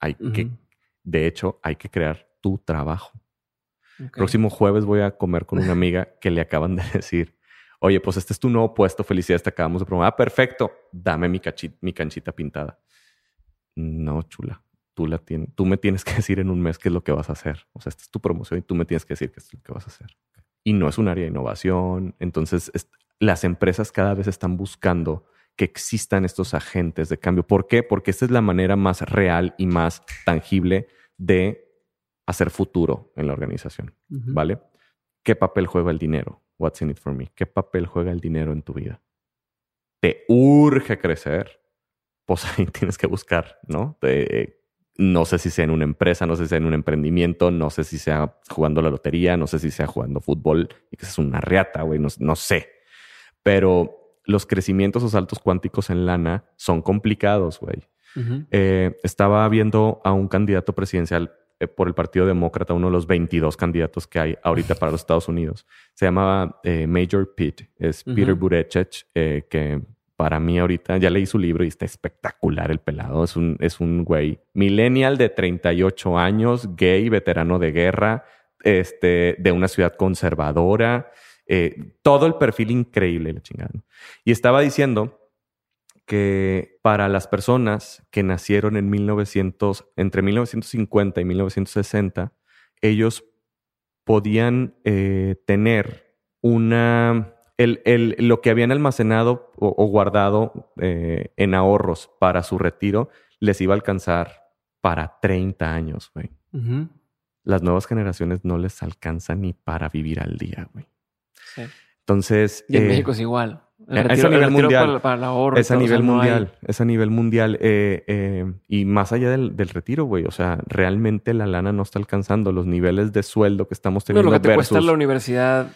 Hay que, Ujú. De hecho, hay que crear tu trabajo. Próximo jueves voy a comer con una amiga que le acaban de *laughs* decir, oye, pues este es tu nuevo puesto, felicidades, te acabamos de promover. Ah, perfecto, dame mi, canchita pintada. No, chula, tú, la tienes, tú me tienes que decir en un mes qué es lo que vas a hacer. O sea, esta es tu promoción y tú me tienes que decir qué es lo que vas a hacer. Y no es un área de innovación. Entonces, es- las empresas cada vez están buscando que existan estos agentes de cambio. ¿Por qué? Porque esta es la manera más real y más tangible de hacer futuro en la organización. ¿Vale? ¿Qué papel juega el dinero? What's in it for me? ¿Qué papel juega el dinero en tu vida? ¿Te urge crecer? Pues ahí *laughs* tienes que buscar, ¿no? Te- no sé si sea en una empresa, no sé si sea en un emprendimiento, no sé si sea jugando la lotería, no sé si sea jugando fútbol, y que es una reata, güey, no, no sé. Pero los crecimientos o saltos cuánticos en lana son complicados, güey. Eh, estaba viendo a un candidato presidencial eh, por el Partido Demócrata, uno de los 22 candidatos que hay ahorita para los Estados Unidos. Se llamaba eh, Major Pitt, es. Peter Buttigieg, eh, que para mí ahorita ya leí su libro y está espectacular el pelado. Es un, es un güey millennial de 38 años, gay, veterano de guerra, este, de una ciudad conservadora. Eh, todo el perfil increíble, la chingada. ¿no? Y estaba diciendo que para las personas que nacieron en 1900, entre 1950 y 1960, ellos podían eh, tener una, el, el- lo que habían almacenado o, o guardado eh, en ahorros para su retiro les iba a alcanzar para 30 años, güey. Las nuevas generaciones no les alcanza ni para vivir al día, güey. Sí. Entonces... Y en eh, México es igual. El es a retiro, el nivel retiro mundial. Para, para ahorro. Es a todo, o sea, nivel no hay- mundial, es a nivel mundial. eh, eh, y más allá del, del retiro, güey. O sea, realmente la lana no está alcanzando los niveles de sueldo que estamos No, teniendo lo que te cuesta versus- la universidad,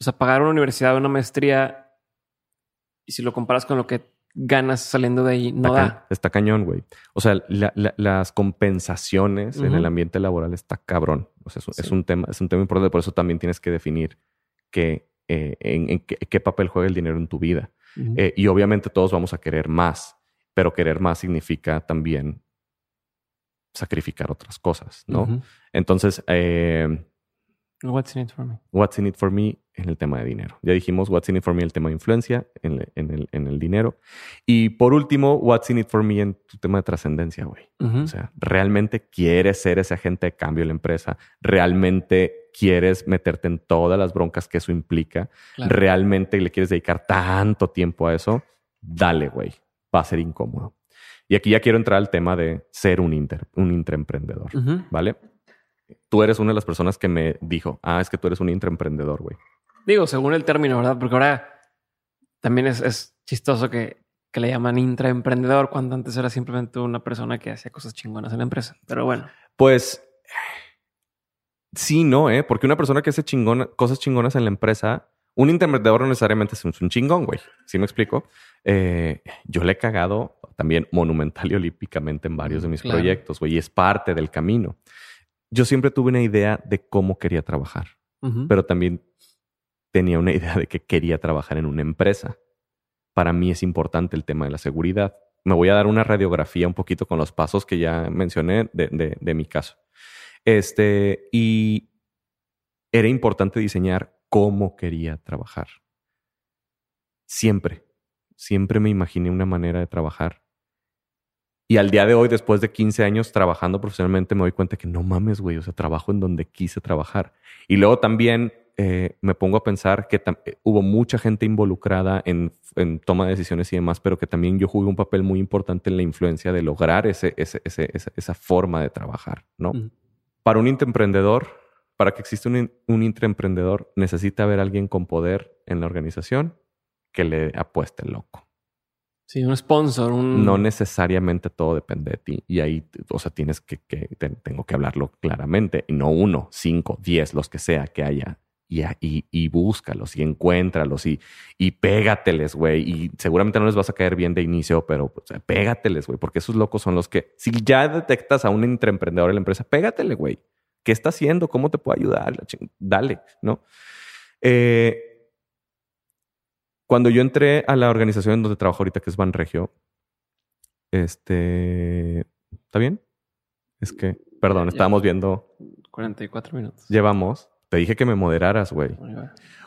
o sea, pagar una universidad, una maestría, y si lo comparas con lo que ganas saliendo de ahí, no está, ca- da. está cañón, güey. O sea, la- la- las compensaciones en el ambiente laboral está cabrón. O sea, es, un- es un tema, es un tema importante. Por eso también tienes que definir que, eh, en, en qué, qué papel juega el dinero en tu vida. Eh, y obviamente todos vamos a querer más, pero querer más significa también sacrificar otras cosas, ¿no? Entonces, eh, What's in it for me? What's in it for me en el tema de dinero. Ya dijimos What's in it for me el tema de influencia en, el- en el, en el dinero. Y por último, What's in it for me en tu tema de trascendencia, güey. O sea, ¿realmente quieres ser ese agente de cambio en la empresa? ¿Realmente quieres meterte en todas las broncas que eso implica? Claro. ¿Realmente le quieres dedicar tanto tiempo a eso? Dale, güey. Va a ser incómodo. Y aquí ya quiero entrar al tema de ser un, inter, un intraemprendedor. ¿Vale? Tú eres una de las personas que me dijo, ah, es que tú eres un intraemprendedor, güey. Digo, según el término, ¿verdad? Porque ahora también es, es chistoso que, que le llaman intraemprendedor cuando antes era simplemente una persona que hacía cosas chingonas en la empresa. Pero bueno, Pues sí, no, ¿eh? Porque una persona que hace chingona- cosas chingonas en la empresa, un intraemprendedor no necesariamente es un, es un chingón, güey. ¿Sí me explico? Eh, yo le he cagado también monumental y olímpicamente en varios de mis Claro. proyectos, güey, y es parte del camino. Yo siempre tuve una idea de cómo quería trabajar. Pero también tenía una idea de que quería trabajar en una empresa. Para mí es importante el tema de la seguridad. Me voy a dar una radiografía un poquito con los pasos que ya mencioné de, de- de mi caso. Este, y era importante diseñar cómo quería trabajar. Siempre, siempre me imaginé una manera de trabajar. Y al día de hoy, después de 15 años trabajando profesionalmente, me doy cuenta que no mames, güey, o sea, trabajo en donde quise trabajar. Y luego también eh, me pongo a pensar que eh, hubo mucha gente involucrada en, toma de decisiones y demás, pero que también yo jugué un papel muy importante en la influencia de lograr ese, ese- ese- esa, esa forma de trabajar, ¿no? Para un intraemprendedor, para que exista un, un intraemprendedor, necesita haber alguien con poder en la organización que le apueste el loco. Sí, un sponsor, un... No necesariamente todo depende de ti. Y ahí, o sea, tienes que, que tengo que hablarlo claramente. Y no uno, cinco, diez, los que sea que haya. Y, y, y búscalos y encuéntralos y, y pégateles, güey. Y seguramente no les vas a caer bien de inicio, pero pégateles, güey. Porque esos locos son los que, si ya detectas a un intraemprendedor en la empresa, pégatele, güey. ¿Qué está haciendo? ¿Cómo te puedo ayudar? Dale, ¿no? Eh, cuando yo entré a la organización en donde trabajo ahorita, que es Banregio, este. ¿Está bien? Es que, perdón, estábamos viendo. 44 minutos. Llevamos. Te dije que me moderaras, güey.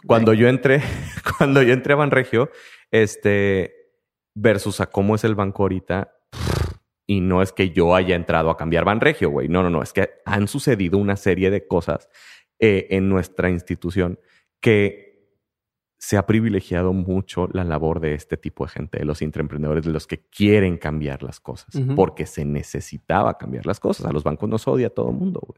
Cuando yo entré, *laughs* cuando yo entré a Banregio, este, versus a cómo es el banco ahorita, y no es que yo haya entrado a cambiar Banregio, güey. No, no, no. Es que han sucedido una serie de cosas eh, en nuestra institución que se ha privilegiado mucho la labor de este tipo de gente, de los intraemprendedores, de los que quieren cambiar las cosas, porque se necesitaba cambiar las cosas. A los bancos nos odia todo el mundo.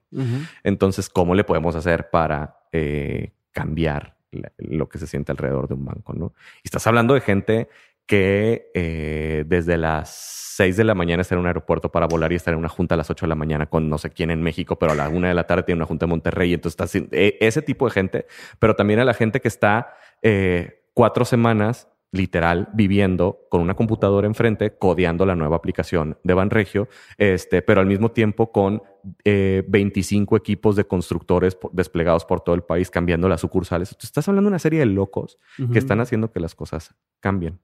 Entonces, ¿cómo le podemos hacer para eh, cambiar lo que se siente alrededor de un banco? ¿no? Y estás hablando de gente que eh, desde las 6 de la mañana está en un aeropuerto para volar y estar en una junta a las 8 de la mañana con no sé quién en México, pero a la 1 de la tarde tiene una junta en Monterrey. Entonces, está, e, ese tipo de gente, pero también a la gente que está eh, cuatro semanas literal viviendo con una computadora enfrente, codeando la nueva aplicación de Banregio, este, pero al mismo tiempo con 25 eh, equipos de constructores desplegados por todo el país, cambiando las sucursales. Estás hablando de una serie de locos que están haciendo que las cosas cambien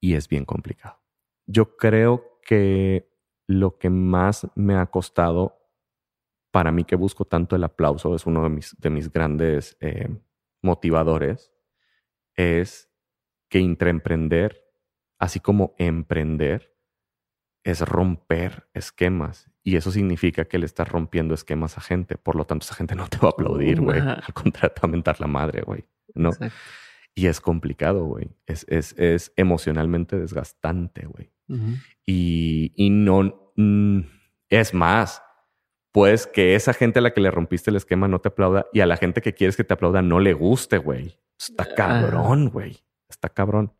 y es bien complicado. Yo creo que lo que más me ha costado para mí que busco tanto el aplauso, es uno de mis, de mis grandes eh, motivadores, es que intraemprender, así como emprender, es romper esquemas. Y eso significa que le estás rompiendo esquemas a gente. Por lo tanto, esa gente no te va a aplaudir, güey. Al contrario, a mentar la madre, güey. ¿No? Y es complicado, güey. Es, es, es, emocionalmente desgastante, güey. y, y, no... Mm, es más, pues que esa gente a la que le rompiste el esquema no te aplauda y a la gente que quieres que te aplauda no le guste, güey. Está cabrón, güey. Está cabrón.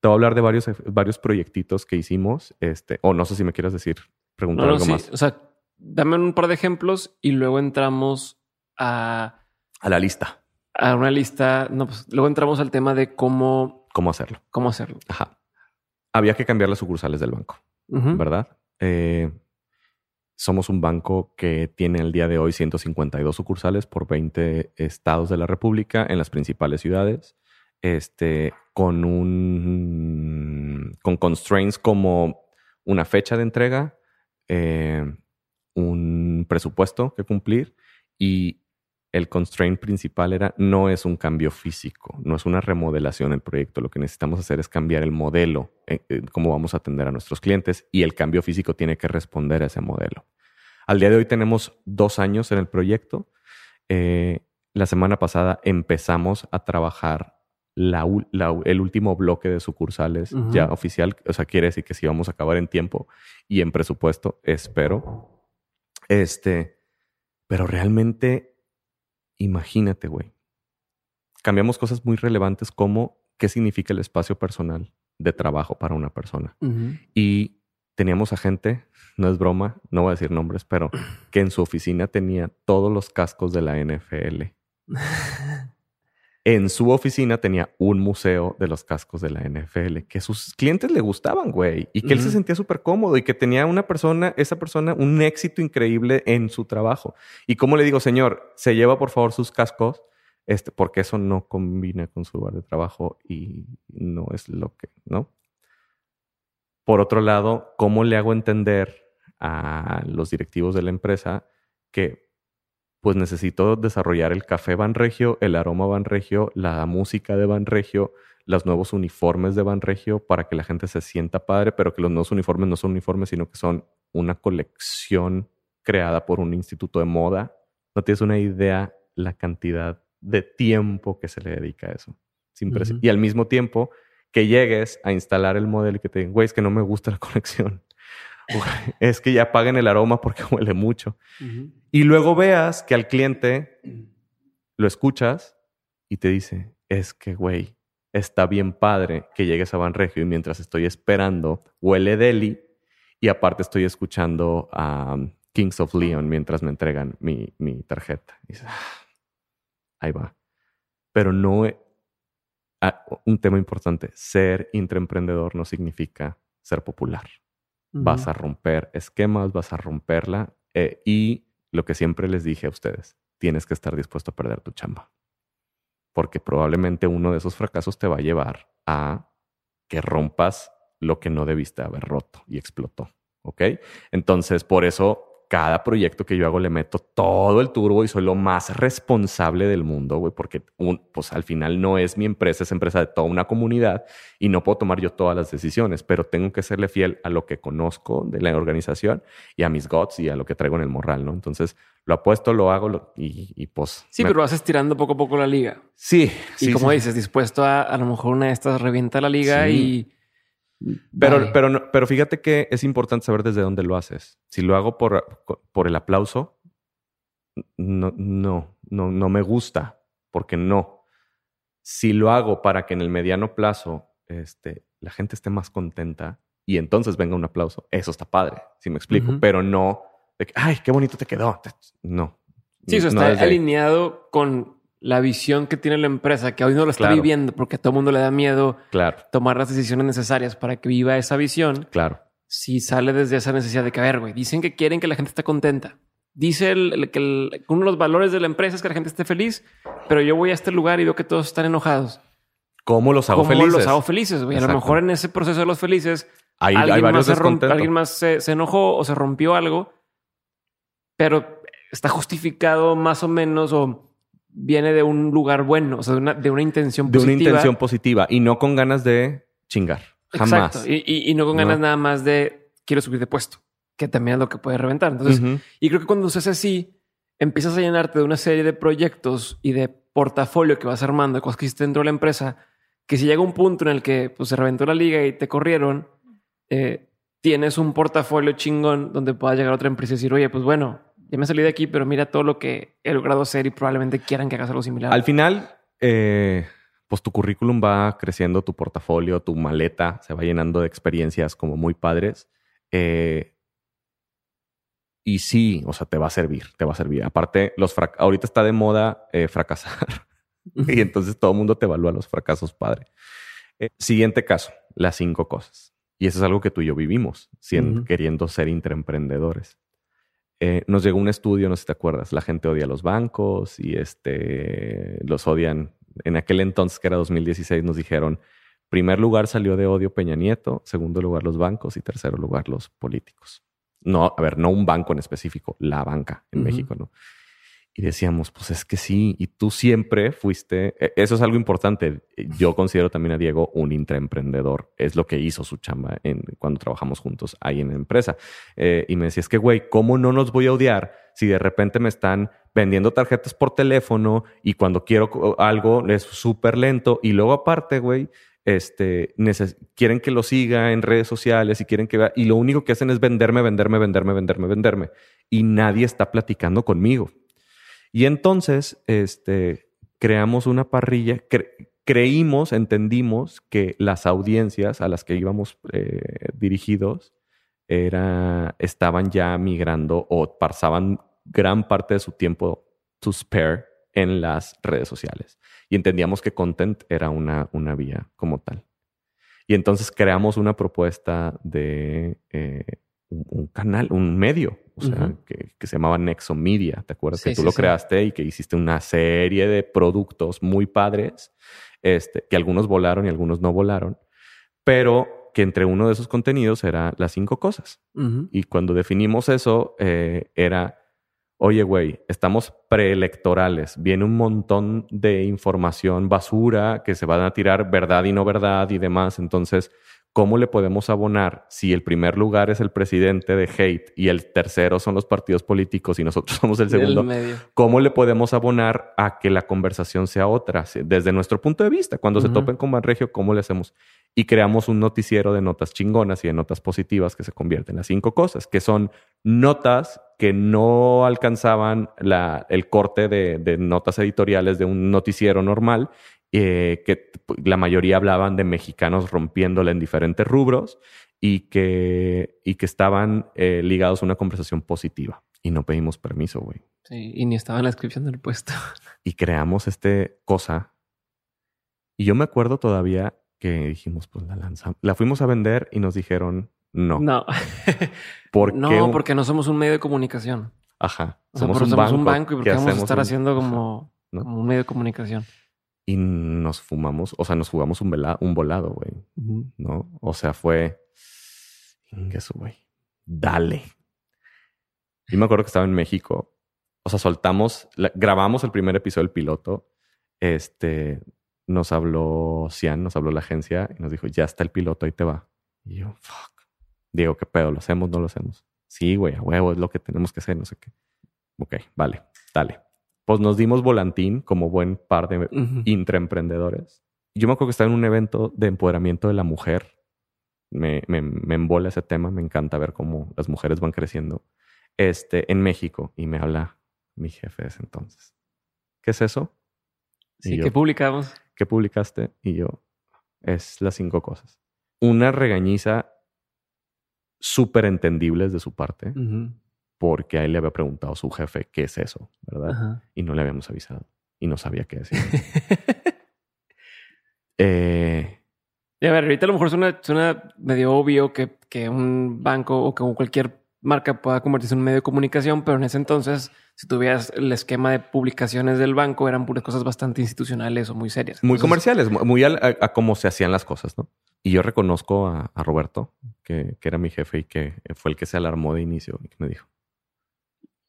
Te voy a hablar de varios, varios proyectitos que hicimos. Este, o no sé si me quieres decir, preguntar algo más. O sea, dame un par de ejemplos y luego entramos a... A la lista a una lista. No, pues luego entramos al tema de cómo. Cómo hacerlo. Cómo hacerlo. Ajá. Había que cambiar las sucursales del banco, ¿verdad? Eh, somos un banco que tiene el día de hoy 152 sucursales por 20 estados de la República en las principales ciudades. Este, con un. con constraints como una fecha de entrega, eh, un presupuesto que cumplir y el constraint principal era no es un cambio físico, no es una remodelación del proyecto. Lo que necesitamos hacer es cambiar el modelo, en, cómo vamos a atender a nuestros clientes y el cambio físico tiene que responder a ese modelo. Al día de hoy tenemos dos años en el proyecto. Eh, la semana pasada empezamos a trabajar el último bloque de sucursales ya oficial. O sea, quiere decir que sí vamos a acabar en tiempo y en presupuesto, espero. Este, pero realmente Imagínate, güey. Cambiamos cosas muy relevantes como qué significa el espacio personal de trabajo para una persona. Y teníamos a gente, no es broma, no voy a decir nombres, pero que en su oficina tenía todos los cascos de la NFL. *laughs* en su oficina tenía un museo de los cascos de la NFL que sus clientes le gustaban, güey, y que él se sentía súper cómodo y que tenía una persona, esa persona, un éxito increíble en su trabajo. Y como le digo, señor, se lleva por favor sus cascos, este, porque eso no combina con su lugar de trabajo y no es lo que, ¿no? Por otro lado, ¿cómo le hago entender a los directivos de la empresa que pues necesito desarrollar el café Banregio, el aroma Banregio, la música de Banregio, los nuevos uniformes de Banregio para que la gente se sienta padre, pero que los nuevos uniformes no son uniformes, sino que son una colección creada por un instituto de moda. No tienes una idea la cantidad de tiempo que se le dedica a eso. Y al mismo tiempo que llegues a instalar el modelo y que te digan, güey, es que no me gusta la *laughs* colección *laughs* es que ya paguen el aroma porque *laughs* huele mucho. Y luego veas que al cliente lo escuchas y te dice, es que, güey, está bien padre que llegues a Banregio y mientras estoy esperando, huele deli y aparte estoy escuchando a um, Kings of Leon mientras me entregan mi, mi tarjeta. Y dices, "Ah, ahí va. Pero no... he- ah, un tema importante, ser intraemprendedor no significa ser popular. Vas a romper esquemas, vas a romperla eh, y lo que siempre les dije a ustedes, tienes que estar dispuesto a perder tu chamba. Porque probablemente uno de esos fracasos te va a llevar a que rompas lo que no debiste haber roto y explotó. ¿Ok? Entonces, por eso cada proyecto que yo hago le meto todo el turbo y soy lo más responsable del mundo, güey, porque un, pues al final no es mi empresa, es empresa de toda una comunidad y no puedo tomar yo todas las decisiones, pero tengo que serle fiel a lo que conozco de la organización y a mis gods y a lo que traigo en el morral, ¿no? Entonces lo apuesto, lo hago lo- y, y pues... Sí, me- pero vas estirando poco a poco la liga. Sí, Y sí, como sí. dices, dispuesto a a lo mejor una de estas revienta la liga Sí. y. Pero, Bye. pero, pero fíjate que es importante saber desde dónde lo haces. Si lo hago por, por el aplauso, no, no, no, no me gusta, porque no. Si lo hago para que en el mediano plazo este, la gente esté más contenta y entonces venga un aplauso, eso está padre, si me explico, pero no de que, ay, qué bonito te quedó. No. Sí, eso No está alineado con la visión que tiene la empresa, que hoy no lo está Claro. viviendo porque a todo el mundo le da miedo Claro, tomar las decisiones necesarias para que viva esa visión. claro. Si sale desde esa necesidad de que, a ver, güey, dicen que quieren que la gente esté contenta. Dice el- el- que el- uno de los valores de la empresa es que la gente esté feliz, pero yo voy a este lugar y veo que todos están enojados. ¿Cómo los hago ¿Cómo felices? los hago felices? güey? A lo mejor en ese proceso de los felices, Hay, hay alguien, varios más se, alguien más se, se enojó o se rompió algo, pero está justificado más o menos o viene de un lugar bueno, o sea, de una, de una intención de positiva. una intención positiva y no con ganas de chingar. Jamás. Exacto. Y, y- y no con No. ganas nada más de quiero subir de puesto, que también es lo que puede reventar. Entonces, Ujú. y creo que cuando se hace así, empiezas a llenarte de una serie de proyectos y de portafolio que vas armando, de cosas que hiciste dentro de la empresa, que si llega un punto en el que pues, se reventó la liga y te corrieron, eh, tienes un portafolio chingón donde pueda llegar otra empresa y decir, oye, pues bueno, ya me salí de aquí, pero mira todo lo que he logrado hacer y probablemente quieran que hagas algo similar. Al final, eh, pues tu currículum va creciendo, tu portafolio, tu maleta se va llenando de experiencias como muy padres. Eh, y sí, o sea, te va a servir, te va a servir. Aparte, los ahorita está de moda eh, fracasar *laughs* y entonces todo el mundo te evalúa los fracasos, padre. Eh, siguiente caso, las cinco cosas. Y eso es algo que tú y yo vivimos, siendo, queriendo ser intraemprendedores. Eh, nos llegó un estudio, no sé si te acuerdas, la gente odia a los bancos y este, los odian. En aquel entonces, que era 2016, nos dijeron, primer lugar salió de odio Peña Nieto, segundo lugar los bancos y tercero lugar los políticos. No, a ver, no un banco en específico, la banca en. México, ¿no? Y decíamos, pues es que sí, y tú siempre fuiste, e- eso es algo importante. Yo considero también a Diego un intraemprendedor, es lo que hizo su chamba en, cuando trabajamos juntos ahí en la empresa. Eh, y me decía, es que güey, ¿cómo no nos voy a odiar si de repente me están vendiendo tarjetas por teléfono y cuando quiero algo es súper lento? Y luego aparte, güey, este, quieren que lo siga en redes sociales y quieren que vea, y lo único que hacen es venderme, venderme, venderme, venderme, venderme. Y nadie está platicando conmigo. Y entonces, este, creamos una parrilla, cre- creímos, entendimos que las audiencias a las que íbamos eh, dirigidos era, estaban ya migrando o pasaban gran parte de su tiempo to spare en las redes sociales. Y entendíamos que content era una, una vía como tal. Y entonces creamos una propuesta de eh, un, un canal, un medio, o sea, que, que se llamaba Nexo Media. ¿Te acuerdas Sí, que tú sí, lo sí. creaste y que hiciste una serie de productos muy padres, este, que algunos volaron y algunos no volaron, pero que entre uno de esos contenidos era las cinco cosas. Y cuando definimos eso, eh, era, oye, güey, estamos preelectorales, viene un montón de información basura que se van a tirar verdad y no verdad y demás. Entonces, ¿cómo le podemos abonar si el primer lugar es el presidente de hate y el tercero son los partidos políticos y nosotros *laughs* somos el segundo? ¿Cómo le podemos abonar a que la conversación sea otra? Desde nuestro punto de vista, cuando se topen con Banregio, ¿cómo le hacemos? Y creamos un noticiero de notas chingonas y de notas positivas que se convierten en las cinco cosas, que son notas que no alcanzaban la- el corte de, de notas editoriales de un noticiero normal eh, que la mayoría hablaban de mexicanos rompiéndola en diferentes rubros y que, y que estaban eh, ligados a una conversación positiva. Y no pedimos permiso, güey. Sí, y ni estaba en la descripción del puesto. *laughs* Y creamos este cosa. Y yo me acuerdo todavía que dijimos, pues la lanzamos. La fuimos a vender y nos dijeron, no. No. *laughs* ¿Por no, porque no somos un medio de comunicación. Ajá. O sea, Somos, un, somos banco un banco y porque que vamos a estar un- haciendo Ajá, como, ¿no? como un medio de comunicación. Y nos fumamos, o sea, nos jugamos un, vela- un volado, güey. ¿no? O sea, fue. Eso, güey. Dale. Yo me acuerdo que estaba en México. O sea, soltamos, la- grabamos el primer episodio del piloto. Este nos habló Cian, nos habló la agencia y nos dijo: Ya está el piloto, ahí te va. Y yo, fuck. Digo, ¿qué pedo? ¿Lo hacemos? ¿No lo hacemos? Sí, güey, a huevo, es lo que tenemos que hacer, no sé qué. Ok, vale, dale. Pues nos dimos volantín como buen par de Ujú. intraemprendedores. Yo me acuerdo que estaba en un evento de empoderamiento de la mujer. Me, me, me embola ese tema, me encanta ver cómo las mujeres van creciendo. Este, en México, y me habla mi jefe de ese entonces. ¿Qué es eso? Sí, yo, que publicamos. ¿Qué publicaste? Y yo, es las cinco cosas. Una regañiza súper entendibles de su parte. Porque a él le había preguntado a su jefe qué es eso, ¿verdad? Ajá. Y no le habíamos avisado. Y no sabía qué decir. *laughs* Eh, Y a ver, ahorita a lo mejor suena, suena medio obvio que, que un banco o que cualquier marca pueda convertirse en un medio de comunicación, pero en ese entonces, si tuvieras el esquema de publicaciones del banco, eran puras cosas bastante institucionales o muy serias. muy comerciales, mu- muy al- a, a cómo se hacían las cosas, ¿no? Y yo reconozco a, a Roberto, que, que era mi jefe y que fue el que se alarmó de inicio y que me dijo.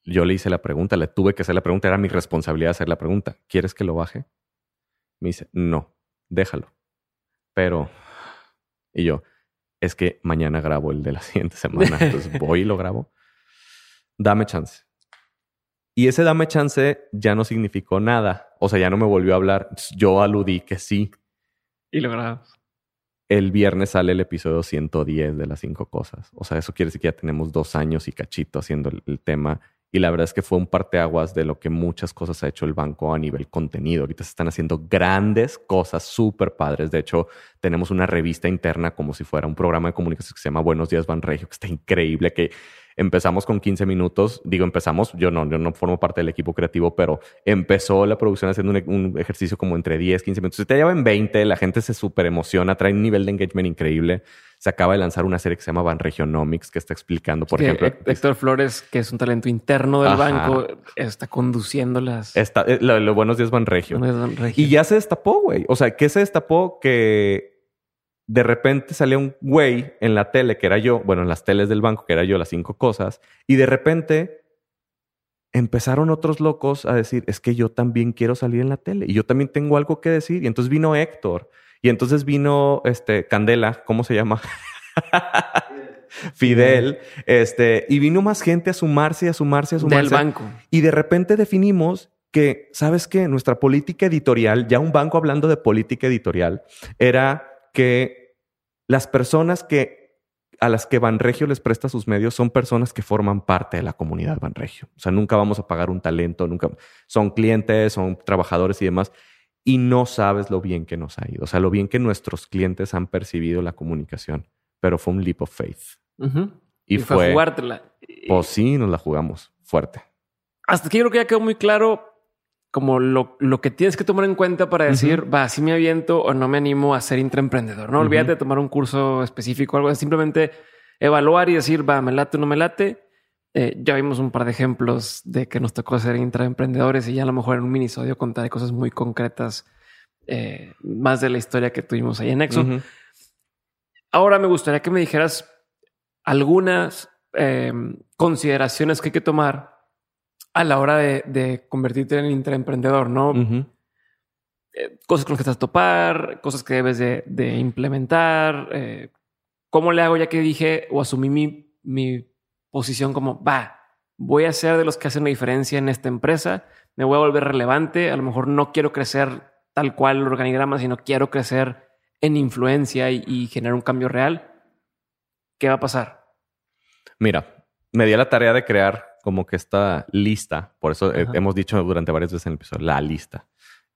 Yo le hice la pregunta, le tuve que hacer la pregunta, era mi responsabilidad hacer la pregunta. ¿Quieres que lo baje? Me dice, no, déjalo. Pero, y yo, es que mañana grabo el de la *laughs* siguiente semana, entonces voy y lo grabo. Dame chance. Y ese dame chance ya no significó nada. O sea, ya no me volvió a hablar. Yo aludí que sí. Y lo grabamos. El viernes sale el episodio 110 de las cinco cosas. O sea, eso quiere decir que ya tenemos dos años y cachito haciendo el, el tema. Y la verdad es que fue un parteaguas de lo que muchas cosas ha hecho el banco a nivel contenido. Ahorita se están haciendo grandes cosas súper padres. De hecho, tenemos una revista interna como si fuera un programa de comunicación que se llama Buenos Días Banregio, que está increíble, que empezamos con 15 minutos. Digo, empezamos, yo no, yo no formo parte del equipo creativo, pero empezó la producción haciendo un, un ejercicio como entre 10, 15 minutos. Se te lleva en 20, la gente se súper emociona, trae un nivel de engagement increíble. Se acaba de lanzar una serie que se llama Banregionomics, que está explicando, por Que ejemplo, Hé- Héctor Flores, que es un talento interno del Ajá. banco, está conduciendo las... está, eh, lo, lo Buenos Días Banregio. Y ya se destapó, güey. O sea, ¿qué se destapó? Que de repente salía un güey en la tele, que era yo, bueno, en las teles del banco, que era yo, las cinco cosas, y de repente empezaron otros locos a decir, es que yo también quiero salir en la tele y yo también tengo algo que decir. Y entonces vino Héctor, y entonces vino este Candela, ¿cómo se llama? Fidel, este, y vino más gente a sumarse, a sumarse, a sumarse. del banco. Y de repente definimos que, ¿sabes qué? Nuestra política editorial, ya un banco hablando de política editorial, era que las personas que a las que Banregio les presta sus medios son personas que forman parte de la comunidad Banregio. O sea, nunca vamos a pagar un talento, nunca son clientes, son trabajadores y demás. Y no sabes lo bien que nos ha ido. O sea, lo bien que nuestros clientes han percibido la comunicación. Pero fue un leap of faith. Y, Y, fue, jugártela. Pues sí, nos la jugamos fuerte. hasta aquí yo creo que ya quedó muy claro como lo, lo que tienes que tomar en cuenta para decir, va, si me aviento o no me animo a ser intraemprendedor. No olvídate de tomar un curso específico o algo, simplemente evaluar y decir, va, me late o no me late. Eh, ya vimos un par de ejemplos de que nos tocó ser intraemprendedores y ya a lo mejor en un minisodio contaré cosas muy concretas, eh, más de la historia que tuvimos ahí en Nexo. Ujú. Ahora me gustaría que me dijeras algunas eh, consideraciones que hay que tomar a la hora de, de convertirte en intraemprendedor, ¿no? Eh, cosas con las que estás a topar, cosas que debes de, de implementar. ¿Cómo le hago ya que dije o asumí mi, mi posición como, va, voy a ser de los que hacen la diferencia en esta empresa, me voy a volver relevante, a lo mejor no quiero crecer tal cual el organigrama, sino quiero crecer en influencia y, y generar un cambio real? ¿Qué va a pasar? Mira, me di a la tarea de crear como que esta lista, por eso eh, Ajá. hemos dicho durante varias veces en el episodio, la lista.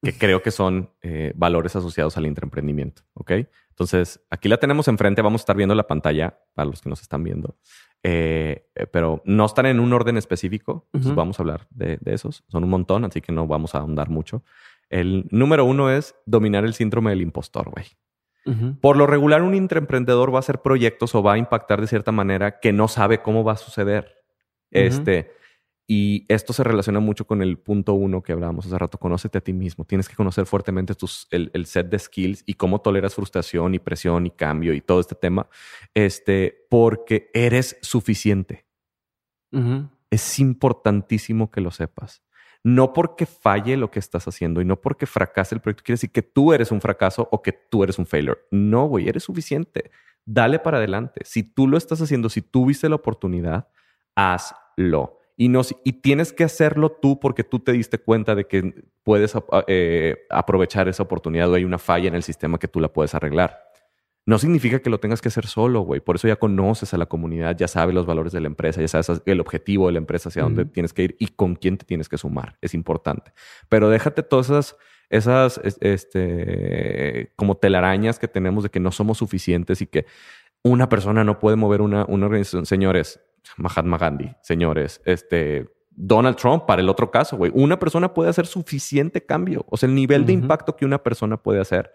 que creo que son eh, valores asociados al intraemprendimiento. ¿Ok? Entonces, aquí la tenemos enfrente. Vamos a estar viendo la pantalla para los que nos están viendo. Eh, eh, pero no están en un orden específico. vamos a hablar de, esos. Son un montón, así que no vamos a ahondar mucho. El número uno es dominar el síndrome del impostor, güey. Por lo regular, un intraemprendedor va a hacer proyectos o va a impactar de cierta manera que no sabe cómo va a suceder. Este, y esto se relaciona mucho con el punto uno que hablábamos hace rato. Conócete a ti mismo. Tienes que conocer fuertemente tus, el, set de skills y cómo toleras frustración y presión y cambio y todo este tema. Este, porque eres suficiente. Es importantísimo que lo sepas. No porque falle lo que estás haciendo y no porque fracase el proyecto, quiere decir que tú eres un fracaso o que tú eres un failure. No, güey, eres suficiente. Dale para adelante. Si tú lo estás haciendo, si tú viste la oportunidad, hazlo y, no, y tienes que hacerlo tú porque tú te diste cuenta de que puedes eh, aprovechar esa oportunidad o hay una falla en el sistema que tú la puedes arreglar. No significa que lo tengas que hacer solo, güey. Por eso ya conoces a la comunidad, ya sabes los valores de la empresa, ya sabes el objetivo de la empresa, hacia dónde tienes que ir y con quién te tienes que sumar. Es importante. Pero déjate todas esas, esas este, como telarañas que tenemos de que no somos suficientes y que una persona no puede mover una, una organización. Señores, Mahatma Gandhi, señores, este, Donald Trump, para el otro caso, güey, una persona puede hacer suficiente cambio. O sea, el nivel de impacto que una persona puede hacer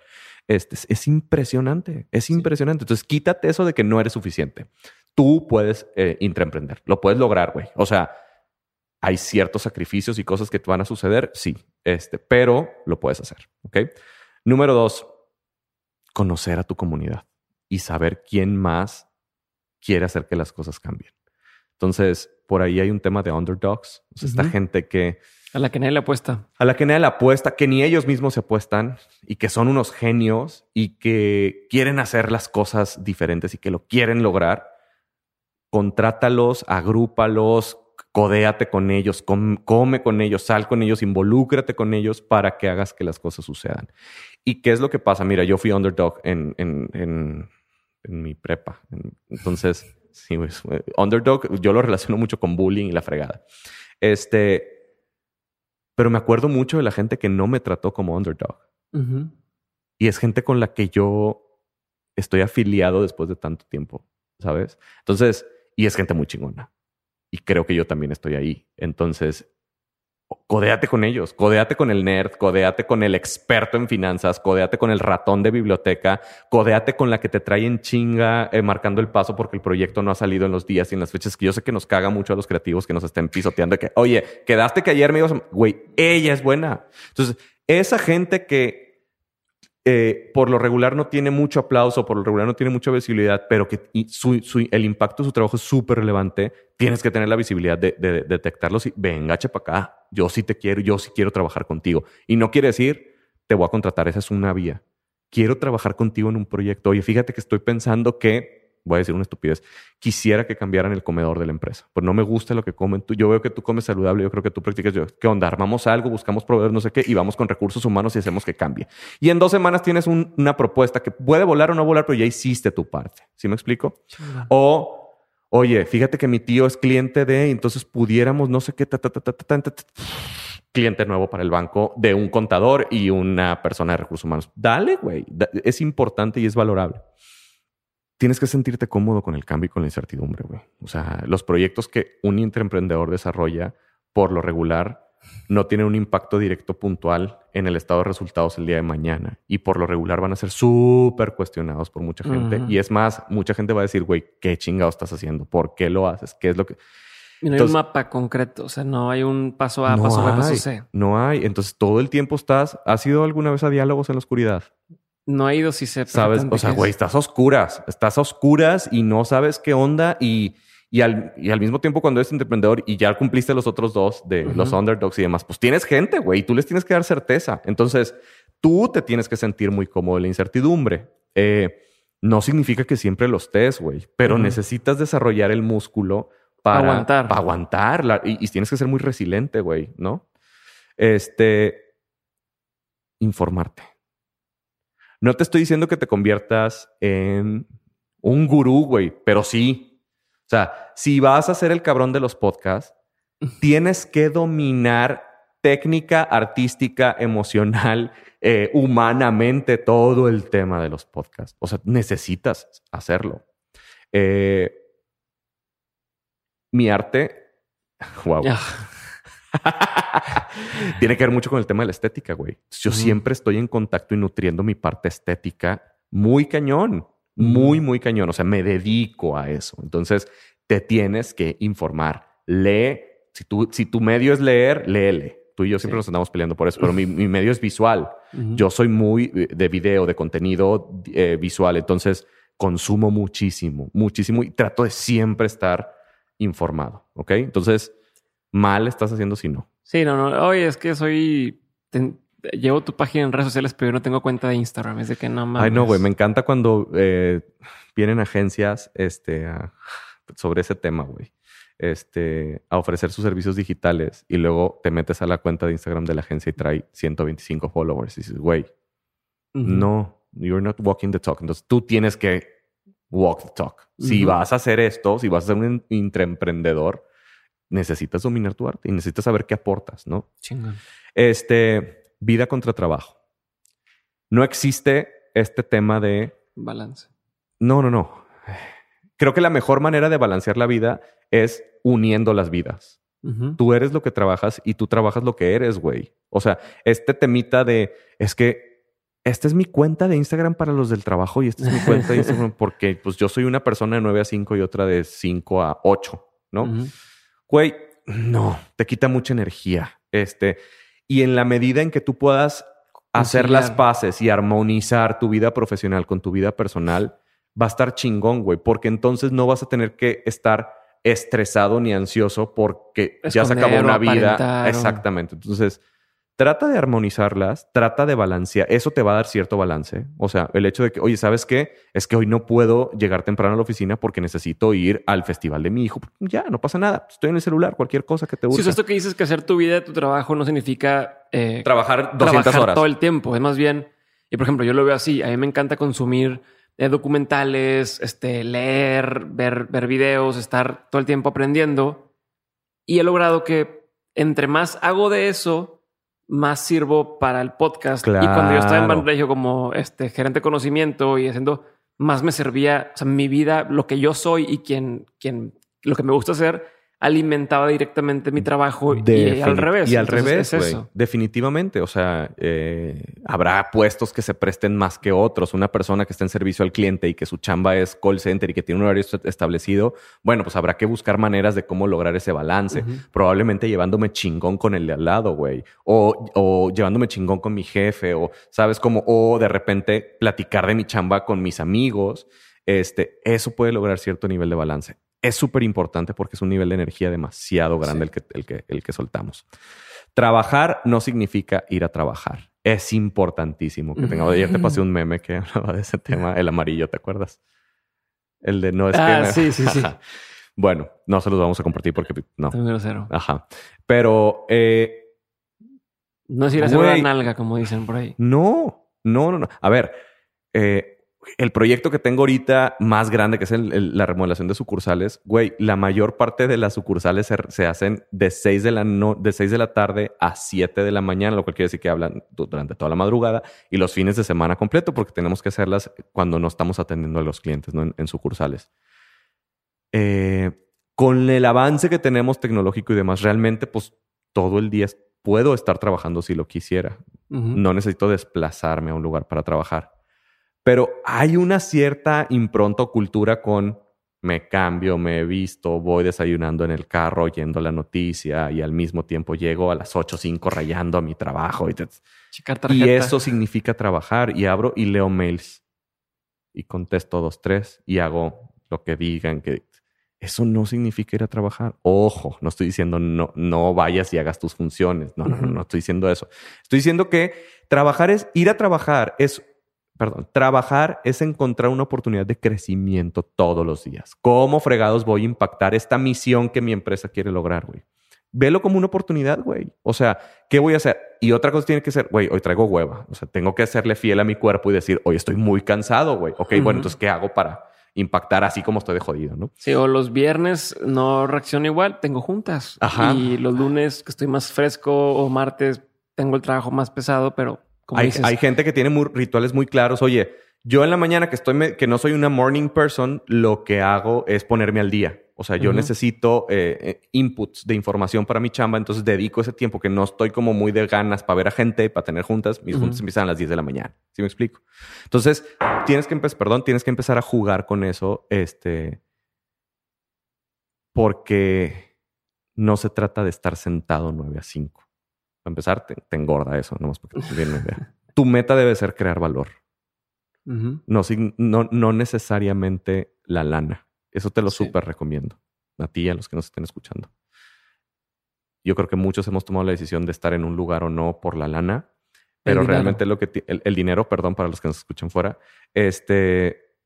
este, es impresionante, es impresionante. Entonces, quítate eso de que no eres suficiente. Tú puedes eh, intraemprender, lo puedes lograr, güey. O sea, hay ciertos sacrificios y cosas que te van a suceder, sí, este, pero lo puedes hacer, ¿ok? Número dos, conocer a tu comunidad y saber quién más quiere hacer que las cosas cambien. Entonces, por ahí hay un tema de underdogs. Esta gente que... A la que nadie le apuesta. A la que nadie le apuesta, que ni ellos mismos se apuestan y que son unos genios y que quieren hacer las cosas diferentes y que lo quieren lograr. Contrátalos, agrúpalos, codéate con ellos, come con ellos, sal con ellos, involúcrate con ellos para que hagas que las cosas sucedan. ¿Y qué es lo que pasa? Mira, yo fui underdog en, en, en, en mi prepa. Entonces Sí, pues, underdog, yo lo relaciono mucho con bullying y la fregada. Este, pero me acuerdo mucho de la gente que no me trató como underdog. Y es gente con la que yo estoy afiliado después de tanto tiempo, ¿sabes? Entonces, y es gente muy chingona. Y creo que yo también estoy ahí. Entonces, Codéate con ellos, codéate con el nerd, codéate con el experto en finanzas, codéate con el ratón de biblioteca, codéate con la que te trae en chinga eh, marcando el paso porque el proyecto no ha salido en los días y en las fechas que yo sé que nos caga mucho a los creativos que nos estén pisoteando que, oye, quedaste que ayer me ibas, güey, ella es buena. Entonces, esa gente que eh, por lo regular no tiene mucho aplauso, por lo regular no tiene mucha visibilidad, pero que el impacto de su trabajo es súper relevante, tienes que tener la visibilidad de, detectarlos y venga, para acá, yo sí te quiero, yo sí quiero trabajar contigo. Y no quiere decir, te voy a contratar, esa es una vía. Quiero trabajar contigo en un proyecto. Oye, fíjate que estoy pensando que voy a decir una estupidez, quisiera que cambiaran el comedor de la empresa. Pues no me gusta lo que comen tú. Yo veo que tú comes saludable, yo creo que tú practicas. Yo, ¿Qué onda? Armamos algo, buscamos proveer no sé qué y vamos con recursos humanos y hacemos que cambie. Y en dos semanas tienes una propuesta que puede volar o no volar, pero ya hiciste tu parte. ¿Sí me explico? O oye, fíjate que mi tío es cliente de, entonces pudiéramos, no sé qué, cliente nuevo para el banco de un contador y una persona de recursos humanos. Dale, güey. Es importante y es valorable tienes que sentirte cómodo con el cambio y con la incertidumbre, güey. O sea, los proyectos que un intraemprendedor desarrolla, por lo regular, no tienen un impacto directo puntual en el estado de resultados el día de mañana. Y por lo regular van a ser súper cuestionados por mucha gente. Y es más, mucha gente va a decir, güey, ¿qué chingado estás haciendo? ¿Por qué lo haces? ¿Qué es lo que...? no hay un mapa concreto, o sea, no hay un paso A, paso B, paso C. No hay. Entonces, todo el tiempo estás... ¿Has ido alguna vez a diálogos en la oscuridad? No ha ido si se sabes. O sea, güey, estás a oscuras, estás a oscuras y no sabes qué onda. Y, y, al, y al mismo tiempo, cuando eres emprendedor y ya cumpliste los otros dos de los underdogs y demás, pues tienes gente, güey, y tú les tienes que dar certeza. Entonces, tú te tienes que sentir muy cómodo en la incertidumbre. Eh, no significa que siempre lo estés, güey, pero necesitas desarrollar el músculo para aguantar. Para aguantar y, y, tienes que ser muy resiliente, güey, ¿no? Este, informarte. No te estoy diciendo que te conviertas en un gurú, güey, pero sí. O sea, si vas a ser el cabrón de los podcasts, *laughs* tienes que dominar técnica, artística, emocional, *laughs* eh, humanamente, todo el tema de los podcasts. O sea, necesitas hacerlo. Eh, mi arte, *laughs* wow. *laughs* Tiene que ver mucho con el tema de la estética, güey. Yo siempre estoy en contacto y nutriendo mi parte estética muy cañón, muy, muy cañón. O sea, me dedico a eso. Entonces, te tienes que informar. Lee. Si, tú, si tu medio es leer, léele. Tú y yo siempre nos andamos peleando por eso, pero mi, medio es visual. Yo soy muy de video, de contenido eh, visual. Entonces, consumo muchísimo, muchísimo y trato de siempre estar informado. ¿Ok? Entonces, mal estás haciendo si no. Sí, no, no. Oye, es que soy. llevo tu página en redes sociales, pero yo no tengo cuenta de Instagram. Es de que no mames. Ay, no, güey. Me encanta cuando eh, vienen agencias este, sobre ese tema, güey. Este, a ofrecer sus servicios digitales y luego te metes a la cuenta de Instagram de la agencia y trae 125 followers y dices, güey, no, you're not walking the talk. Entonces tú tienes que walk the talk. Si vas a hacer esto, si vas a ser un intraemprendedor, necesitas dominar tu arte y necesitas saber qué aportas, ¿no? Chingón. Este, vida contra trabajo. No existe este tema de... Balance. No, no, no. Creo que la mejor manera de balancear la vida es uniendo las vidas. Tú eres lo que trabajas y tú trabajas lo que eres, güey. O sea, este temita de, es que esta es mi cuenta de Instagram para los del trabajo y esta es mi *laughs* cuenta de Instagram porque pues yo soy una persona de 9 a 5 y otra de 5 a 8, ¿no? Güey, no, te quita mucha energía. Este, y en la medida en que tú puedas hacer las paces y armonizar tu vida profesional con tu vida personal, va a estar chingón, güey, porque entonces no vas a tener que estar estresado ni ansioso porque ya se acabó una vida. Exactamente. Entonces, trata de armonizarlas, trata de balancear. Eso te va a dar cierto balance. O sea, el hecho de que, oye, ¿sabes qué? Es que hoy no puedo llegar temprano a la oficina porque necesito ir al festival de mi hijo. Ya, no pasa nada. Estoy en el celular, cualquier cosa que te guste. Sí, esto que dices que hacer tu vida, tu trabajo no significa eh, trabajar 200 trabajar horas todo el tiempo. Es más bien, y por ejemplo, yo lo veo así. A mí me encanta consumir eh, documentales, este, leer, ver, ver videos, estar todo el tiempo aprendiendo. Y he logrado que entre más hago de eso, más sirvo para el podcast. Y cuando yo estaba en Banregio como este gerente de conocimiento y haciendo, más me servía, o sea, mi vida, lo que yo soy y quien, quien, lo que me gusta hacer, alimentaba directamente mi trabajo y al revés. Y al revés, eso. definitivamente. O sea, eh, habrá puestos que se presten más que otros. Una persona que está en servicio al cliente y que su chamba es call center y que tiene un horario establecido, bueno, pues habrá que buscar maneras de cómo lograr ese balance. Probablemente llevándome chingón con el de al lado, güey. O, o llevándome chingón con mi jefe, o sabes cómo, o de repente platicar de mi chamba con mis amigos. Este, eso puede lograr cierto nivel de balance es súper importante porque es un nivel de energía demasiado grande el, que, el, que, el que soltamos. Trabajar no significa ir a trabajar. Es importantísimo que tenga. Ayer te pasé un meme que *laughs* hablaba de ese tema, el amarillo, ¿te acuerdas? El de no es ah, Sí, sí, sí. *laughs* bueno, no se los vamos a compartir porque no. cero. Ajá. Pero. Eh, no es ir a hacer una nalga, como dicen por ahí. No, no, no, no. A ver, eh, el proyecto que tengo ahorita más grande, que es la remodelación de sucursales, güey, la mayor parte de las sucursales se, hacen de 6 de, la de de la tarde a 7 de la mañana, lo cual quiere decir que hablan durante toda la madrugada y los fines de semana completo, porque tenemos que hacerlas cuando no estamos atendiendo a los clientes en, sucursales. Eh, con el avance que tenemos tecnológico y demás, realmente, pues todo el día puedo estar trabajando si lo quisiera. No necesito desplazarme a un lugar para trabajar. Pero hay una cierta impronta cultura con me cambio, me he visto, voy desayunando en el carro oyendo la noticia y al mismo tiempo llego a las 8 o 5 rayando a mi trabajo. Y, y, eso significa trabajar y abro y leo mails y contesto dos, tres y hago lo que digan que eso no significa ir a trabajar. Ojo, no estoy diciendo no, no vayas y hagas tus funciones. No, no, no, no estoy diciendo eso. Estoy diciendo que trabajar es ir a trabajar, es perdón, trabajar es encontrar una oportunidad de crecimiento todos los días. ¿Cómo fregados voy a impactar esta misión que mi empresa quiere lograr, güey? Velo como una oportunidad, güey. O sea, ¿qué voy a hacer? Y otra cosa tiene que ser, güey, hoy traigo hueva. O sea, tengo que hacerle fiel a mi cuerpo y decir, hoy estoy muy cansado, güey. Ok, bueno, entonces, ¿qué hago para impactar así como estoy de jodido, ¿no? Sí, o los viernes no reacciono igual, tengo juntas. Ajá. Y los lunes que estoy más fresco o martes tengo el trabajo más pesado, pero como Hay, dices, hay gente que tiene muy- rituales muy claros. Oye, yo en la mañana que estoy, que no soy una morning person, lo que hago es ponerme al día. O sea, yo necesito eh, eh, inputs de información para mi chamba, entonces dedico ese tiempo que no estoy como muy de ganas para ver a gente, para tener juntas. Mis juntas empiezan a las 10 de la mañana. ¿Sí me explico? Entonces, tienes que empezar, perdón, tienes que empezar a jugar con eso, este, porque no se trata de estar sentado 9 a 5. Para empezar, te, te engorda eso, nomás porque te una idea. Tu meta debe ser crear valor, no, no, no necesariamente la lana. Eso te lo Sí. súper recomiendo. A ti y a los que nos estén escuchando. Yo creo que muchos hemos tomado la decisión de estar en un lugar o no por la lana, pero realmente lo que el, el dinero, perdón, para los que nos escuchan fuera, este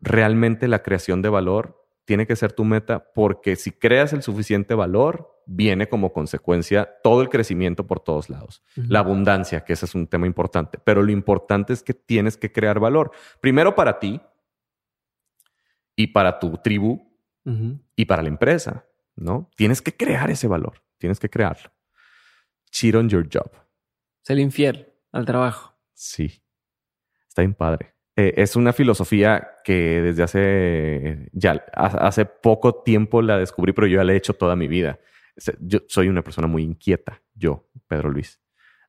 realmente la creación de valor tiene que ser tu meta porque si creas el suficiente valor, viene como consecuencia todo el crecimiento por todos lados. La abundancia, que ese es un tema importante, pero lo importante es que tienes que crear valor. Primero para ti y para tu tribu y para la empresa, ¿no? Tienes que crear ese valor, tienes que crearlo. Cheat on your job. Ser infiel al trabajo. Sí. Está bien padre. Eh, es una filosofía que desde hace ya ha- hace poco tiempo la descubrí, pero yo ya la he hecho toda mi vida. Yo soy una persona muy inquieta, yo, Pedro Luis.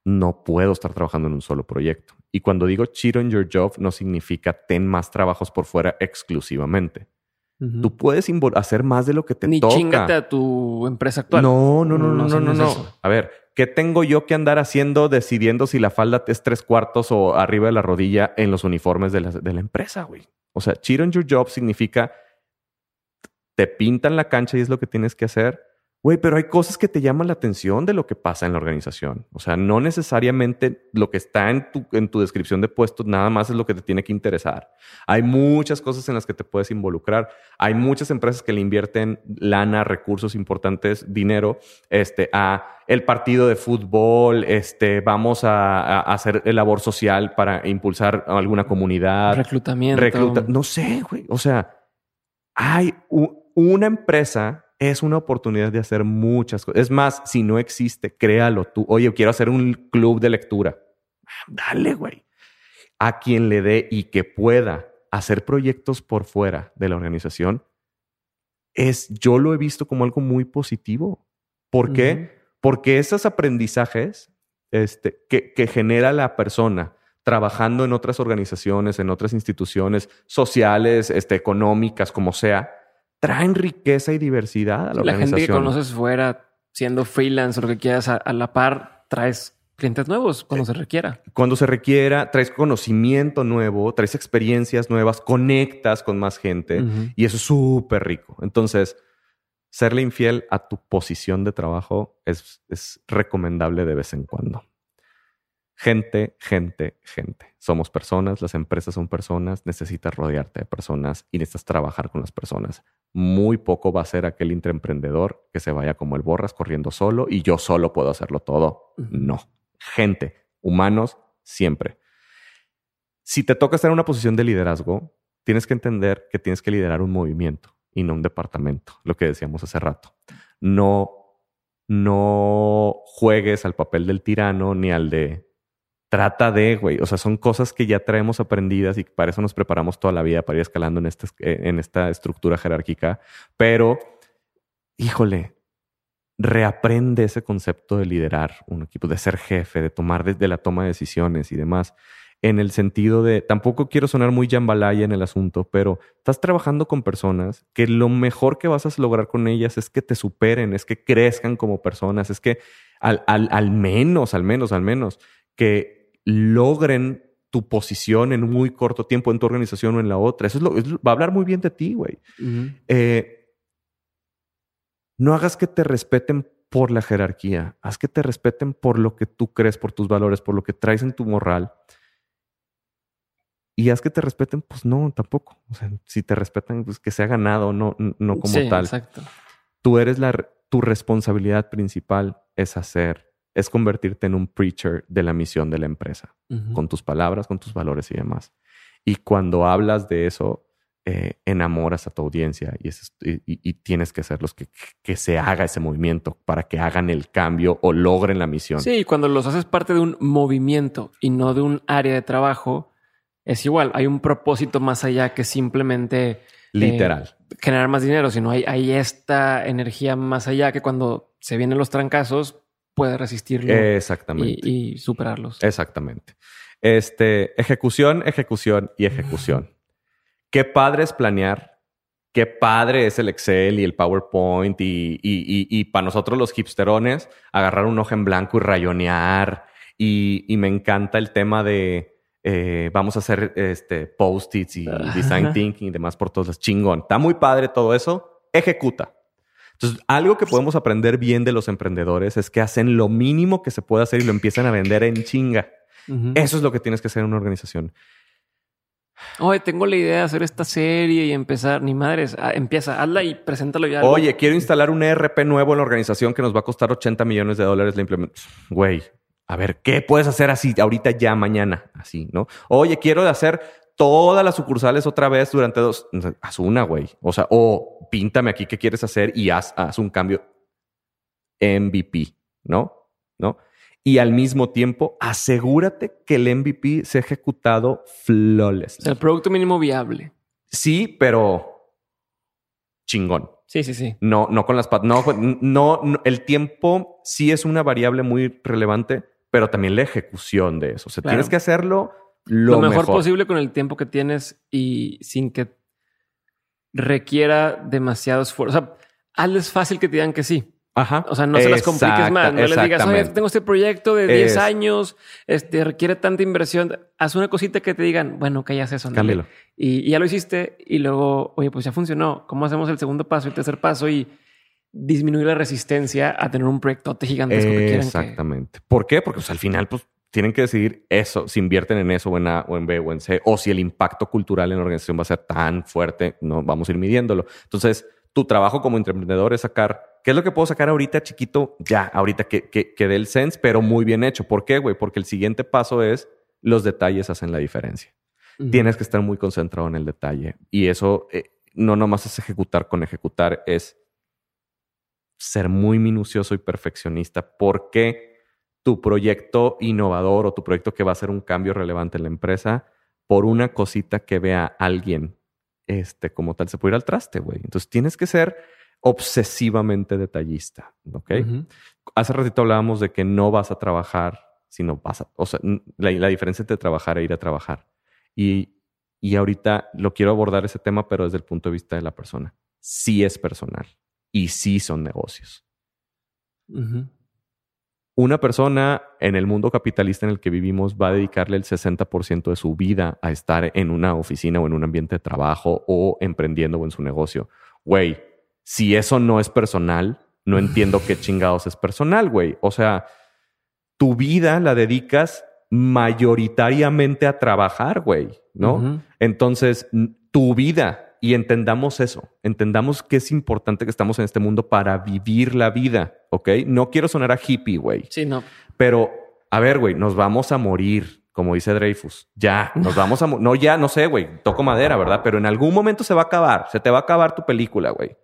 No puedo estar trabajando en un solo proyecto. Y cuando digo cheat on your job, no significa ten más trabajos por fuera exclusivamente. Tú puedes hacer más de lo que te Ni toca. chingate a tu empresa actual. No, no, no, no, No, no. A ver, ¿qué tengo yo que andar haciendo decidiendo si la falda es tres cuartos o arriba de la rodilla en los uniformes de la, empresa, güey? O sea, cheat on your job significa te pintan la cancha y es lo que tienes que hacer. Güey, pero hay cosas que te llaman la atención de lo que pasa en la organización. O sea, no necesariamente lo que está en tu, en tu descripción de puestos nada más es lo que te tiene que interesar. Hay muchas cosas en las que te puedes involucrar. Hay muchas empresas que le invierten lana, recursos importantes, dinero, este, a el partido de fútbol, este, vamos a, a hacer labor social para impulsar a alguna comunidad. Reclutamiento. Recluta, no sé, güey. O sea, hay una empresa es una oportunidad de hacer muchas cosas. Es más, si no existe, créalo tú. Oye, quiero hacer un club de lectura. Dale, güey. A quien le dé y que pueda hacer proyectos por fuera de la organización, es, yo lo he visto como algo muy positivo. ¿Por qué? Porque esos aprendizajes este, que, que genera la persona trabajando en otras organizaciones, en otras instituciones sociales, este, económicas, como sea, traen riqueza y diversidad a la, La gente que conoces fuera, siendo freelance o lo que quieras, a, a la par, traes clientes nuevos cuando se requiera. Cuando se requiera, traes conocimiento nuevo, traes experiencias nuevas, conectas con más gente y eso es súper rico. Entonces, serle infiel a tu posición de trabajo es, es recomendable de vez en cuando. Gente, gente, gente. Somos personas, las empresas son personas, necesitas rodearte de personas y necesitas trabajar con las personas. Muy poco va a ser aquel intraemprendedor que se vaya como el borras corriendo solo y yo solo puedo hacerlo todo. No. Gente, humanos, siempre. Si te toca estar en una posición de liderazgo, tienes que entender que tienes que liderar un movimiento y no un departamento, lo que decíamos hace rato. No, no juegues al papel del tirano ni al de trata de, güey. O sea, son cosas que ya traemos aprendidas y para eso nos preparamos toda la vida para ir escalando en esta, en esta estructura jerárquica. Pero, híjole, reaprende ese concepto de liderar un equipo, de ser jefe, de tomar desde la toma de decisiones y demás. En el sentido de, tampoco quiero sonar muy jambalaya en el asunto, pero estás trabajando con personas que lo mejor que vas a lograr con ellas es que te superen, es que crezcan como personas, es que al, al, al menos, al menos, al menos, que logren tu posición en un muy corto tiempo en tu organización o en la otra. Eso es lo, es lo- va a hablar muy bien de ti, güey. Eh, no hagas que te respeten por la jerarquía, haz que te respeten por lo que tú crees, por tus valores, por lo que traes en tu moral. Y haz que te respeten, pues no, tampoco. O sea, si te respetan, pues que sea ganado, no, no como Sí, tal. Exacto. Tú eres la, tu responsabilidad principal es hacer, es convertirte en un preacher de la misión de la empresa con tus palabras, con tus valores y demás. Y cuando hablas de eso, eh, enamoras a tu audiencia y, y, tienes que hacerlos que, que se haga ese movimiento para que hagan el cambio o logren la misión. Sí, cuando los haces parte de un movimiento y no de un área de trabajo, es igual. Hay un propósito más allá que simplemente eh, literal generar más dinero, sino hay, hay esta energía más allá que cuando se vienen los trancazos puede resistirlo Exactamente. Y, y superarlos. Exactamente. Este, ejecución, ejecución y ejecución. Qué padre es planear. Qué padre es el Excel y el PowerPoint y, y, para nosotros los hipsterones agarrar un hoja en blanco y rayonear. Y, me encanta el tema de eh, vamos a hacer este, post-its y design *laughs* thinking y demás por todos los chingón. Está muy padre todo eso. Ejecuta. Entonces, algo que podemos aprender bien de los emprendedores es que hacen lo mínimo que se puede hacer y lo empiezan a vender en chinga. Eso es lo que tienes que hacer en una organización. Oye, tengo la idea de hacer esta serie y empezar. Ni madres, ah, empieza, hazla y preséntalo ya. Oye, quiero instalar un ERP nuevo en la organización que nos va a costar 80 millones de dólares la implementación. Güey, a ver, ¿qué puedes hacer así ahorita ya mañana? Así, ¿no? Oye, quiero hacer todas las sucursales otra vez durante dos. Haz una, güey. O sea, o píntame aquí qué quieres hacer y haz, haz un cambio MVP, ¿no? ¿No? y al mismo tiempo asegúrate que el MVP sea ejecutado flawless. el producto mínimo viable. Sí, pero chingón. Sí, sí, sí. No, no con las patas. No, no, el tiempo sí es una variable muy relevante, pero también la ejecución de eso. O sea, tienes que hacerlo lo, mejor, posible con el tiempo que tienes y sin que requiera demasiado esfuerzo. O sea, hazles fácil que te digan que sí. Ajá. O sea, no se las compliques más. No les digas, oye, tengo este proyecto de 10 años, este requiere tanta inversión. Haz una cosita que te digan, bueno, que ya haces eso. Cámbialo. Y, ya lo hiciste y luego, oye, pues ya funcionó. ¿Cómo hacemos el segundo paso y el tercer paso? Y disminuir la resistencia a tener un proyecto gigantesco que quieran. Exactamente. ¿Por qué? Porque pues, al final, pues tienen que decidir eso, si invierten en eso o en A o en B o en C, o si el impacto cultural en la organización va a ser tan fuerte, no vamos a ir midiéndolo. Entonces, tu trabajo como emprendedor es sacar ¿Qué es lo que puedo sacar ahorita, chiquito? Ya, ahorita que, que, dé el sense, pero muy bien hecho. ¿Por qué, güey? Porque el siguiente paso es los detalles hacen la diferencia. Tienes que estar muy concentrado en el detalle. Y eso eh, no nomás es ejecutar con ejecutar, es ser muy minucioso y perfeccionista. Porque tu proyecto innovador o tu proyecto que va a ser un cambio relevante en la empresa, por una cosita que vea alguien este, como tal, se puede ir al traste, güey. Entonces tienes que ser obsesivamente detallista. ¿Ok? Hace ratito hablábamos de que no vas a trabajar, sino vas a. O sea, la, diferencia entre trabajar e ir a trabajar. Y, y ahorita lo quiero abordar ese tema, pero desde el punto de vista de la persona. Sí es personal y sí son negocios. Una persona en el mundo capitalista en el que vivimos va a dedicarle el 60% de su vida a estar en una oficina o en un ambiente de trabajo o emprendiendo o en su negocio. Güey, si eso no es personal, no *laughs* entiendo qué chingados es personal, güey. O sea, tu vida la dedicas mayoritariamente a trabajar, güey, ¿no? Entonces, tu vida, y entendamos eso, entendamos que es importante que estamos en este mundo para vivir la vida, ¿ok? No quiero sonar a hippie, güey. Sí, no. Pero, a ver, güey, nos vamos a morir, como dice Dreyfus. Ya, nos vamos a... No, ya, no sé, güey, toco madera, ¿verdad? Pero en algún momento se va a acabar, se te va a acabar tu película, güey.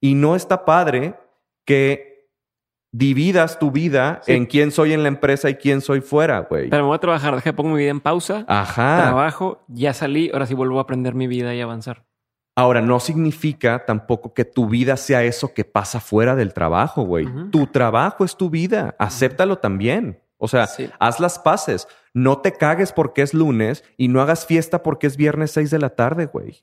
Y no está padre que dividas tu vida en quién soy en la empresa y quién soy fuera, güey. Pero me voy a trabajar, dejé pongo mi vida en pausa. Ajá. Trabajo, ya salí, ahora sí vuelvo a aprender mi vida y avanzar. Ahora, no significa tampoco que tu vida sea eso que pasa fuera del trabajo, güey. Tu trabajo es tu vida. Acéptalo también. O sea, haz las paces. No te cagues porque es lunes y no hagas fiesta porque es viernes 6 de la tarde, güey.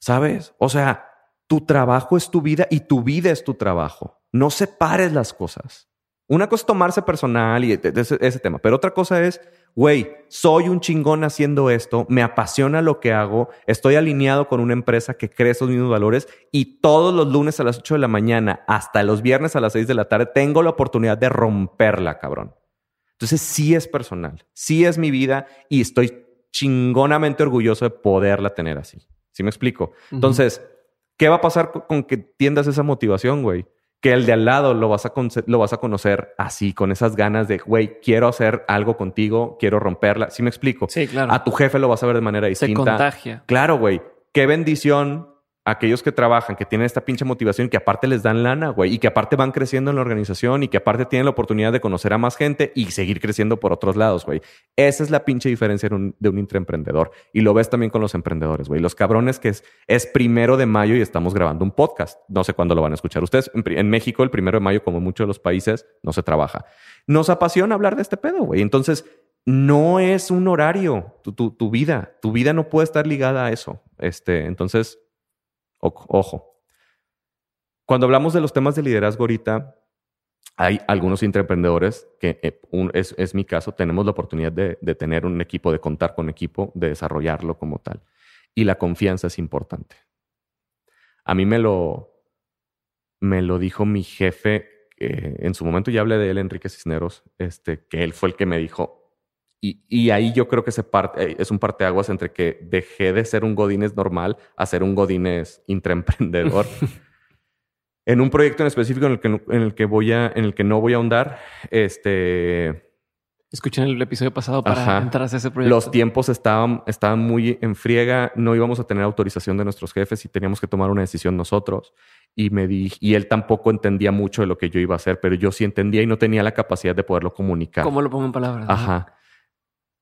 ¿Sabes? O sea, tu trabajo es tu vida y tu vida es tu trabajo. No separes las cosas. Una cosa es tomarse personal y ese, tema, pero otra cosa es, güey, soy un chingón haciendo esto, me apasiona lo que hago, estoy alineado con una empresa que cree esos mismos valores y todos los lunes a las 8 de la mañana hasta los viernes a las 6 de la tarde tengo la oportunidad de romperla, cabrón. Entonces sí es personal, sí es mi vida y estoy chingonamente orgulloso de poderla tener así. ¿Sí me explico? Entonces, ¿Qué va a pasar con que tiendas esa motivación, güey? Que el de al lado lo vas a, lo vas a conocer así, con esas ganas de, güey, quiero hacer algo contigo, quiero romperla. ¿Sí me explico? Sí, claro. A tu jefe lo vas a ver de manera distinta. Se contagia. Claro, güey. qué bendición aquellos que trabajan, que tienen esta pinche motivación, que aparte les dan lana, güey, y que aparte van creciendo en la organización y que aparte tienen la oportunidad de conocer a más gente y seguir creciendo por otros lados, güey. Esa es la pinche diferencia de un intraemprendedor. Y lo ves también con los emprendedores, güey. Los cabrones que es, es primero de mayo y estamos grabando un podcast. No sé cuándo lo van a escuchar ustedes. En, México, el primero de mayo, como en muchos de los países, no se trabaja. Nos apasiona hablar de este pedo, güey. Entonces, no es un horario tu, tu, tu vida. Tu vida no puede estar ligada a eso. Este, entonces, Ojo. Cuando hablamos de los temas de liderazgo ahorita, hay algunos intraemprendedores que eh, es, mi caso, tenemos la oportunidad de, tener un equipo, de contar con equipo, de desarrollarlo como tal. Y la confianza es importante. A mí me lo, me lo dijo mi jefe, eh, en su momento ya hablé de él, Enrique Cisneros, este, que él fue el que me dijo, y, ahí yo creo que se parte, es un parteaguas entre que dejé de ser un Godínez normal a ser un Godínez intraemprendedor. *laughs* en un proyecto en específico en el que, en el que voy a, en el que no voy a ahondar, este. Escuchen el episodio pasado para entrar a ese proyecto. Los tiempos estaban, estaban muy en friega, no íbamos a tener autorización de nuestros jefes y teníamos que tomar una decisión nosotros. Y me di, y él tampoco entendía mucho de lo que yo iba a hacer, pero yo sí entendía y no tenía la capacidad de poderlo comunicar. ¿Cómo lo pongo en palabras? Ajá.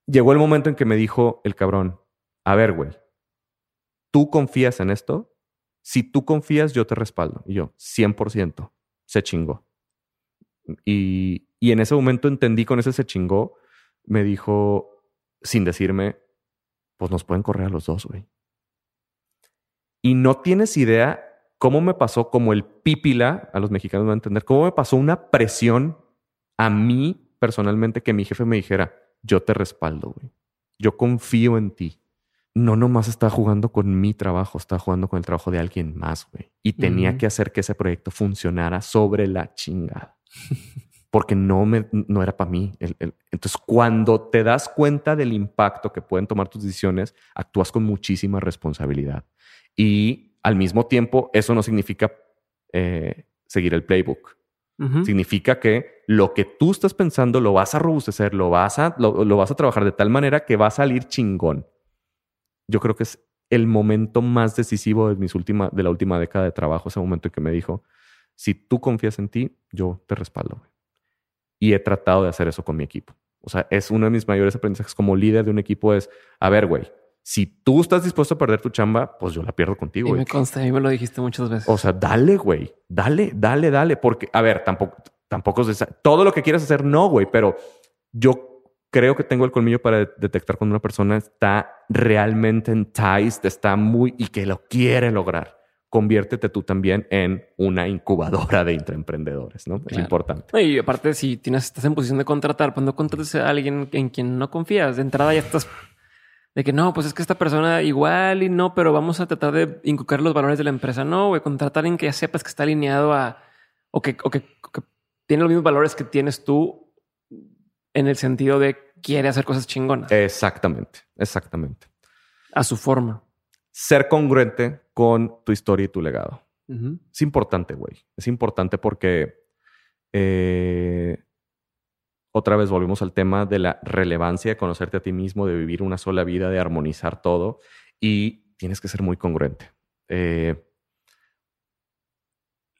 Llegó el momento en que me dijo el cabrón, a ver, güey, ¿tú confías en esto? Si tú confías, yo te respaldo. Y yo, 100%, se chingó. Y, y en ese momento entendí con ese se chingó, me dijo, sin decirme, pues nos pueden correr a los dos, güey. Y no tienes idea cómo me pasó como el pípila, a los mexicanos van entender, cómo me pasó una presión a mí personalmente que mi jefe me dijera, yo te respaldo, güey. Yo confío en ti. No nomás estaba jugando con mi trabajo, estaba jugando con el trabajo de alguien más, güey. Y tenía que hacer que ese proyecto funcionara sobre la chingada. Porque no, me, no era para mí. entonces, cuando te das cuenta del impacto que pueden tomar tus decisiones, actúas con muchísima responsabilidad. Y al mismo tiempo, eso no significa eh, seguir el playbook. Significa que lo que tú estás pensando lo vas a robustecer, lo vas a, lo, vas a trabajar de tal manera que va a salir chingón. Yo creo que es el momento más decisivo de, mis de la última década de trabajo, ese momento en que me dijo, si tú confías en ti, yo te respaldo. Y he tratado de hacer eso con mi equipo. O sea, es uno de mis mayores aprendizajes como líder de un equipo es, a ver, güey, si tú estás dispuesto a perder tu chamba, pues yo la pierdo contigo. Y me consta, a mí me lo dijiste muchas veces. O sea, dale, güey, dale, dale, dale, porque, a ver, tampoco, tampoco es todo lo que quieras hacer, no, güey, pero yo creo que tengo el colmillo para detectar cuando una persona está realmente enticed, está muy y que lo quiere lograr. Conviértete tú también en una incubadora de intraemprendedores, ¿no? Es importante. Y aparte, si tienes, estás en posición de contratar, cuando contrates a alguien en quien no confías, de entrada ya estás de que no, pues es que esta persona igual y no, pero vamos a tratar de inculcar los valores de la empresa. No, güey, contratar a alguien que ya sepas que está alineado a o que, o que, tiene los mismos valores que tienes tú en el sentido de quiere hacer cosas chingonas. Exactamente, exactamente. A su forma. Ser congruente con tu historia y tu legado. Es importante, güey. Es importante porque eh, otra vez volvemos al tema de la relevancia de conocerte a ti mismo, de vivir una sola vida, de armonizar todo y tienes que ser muy congruente. Eh,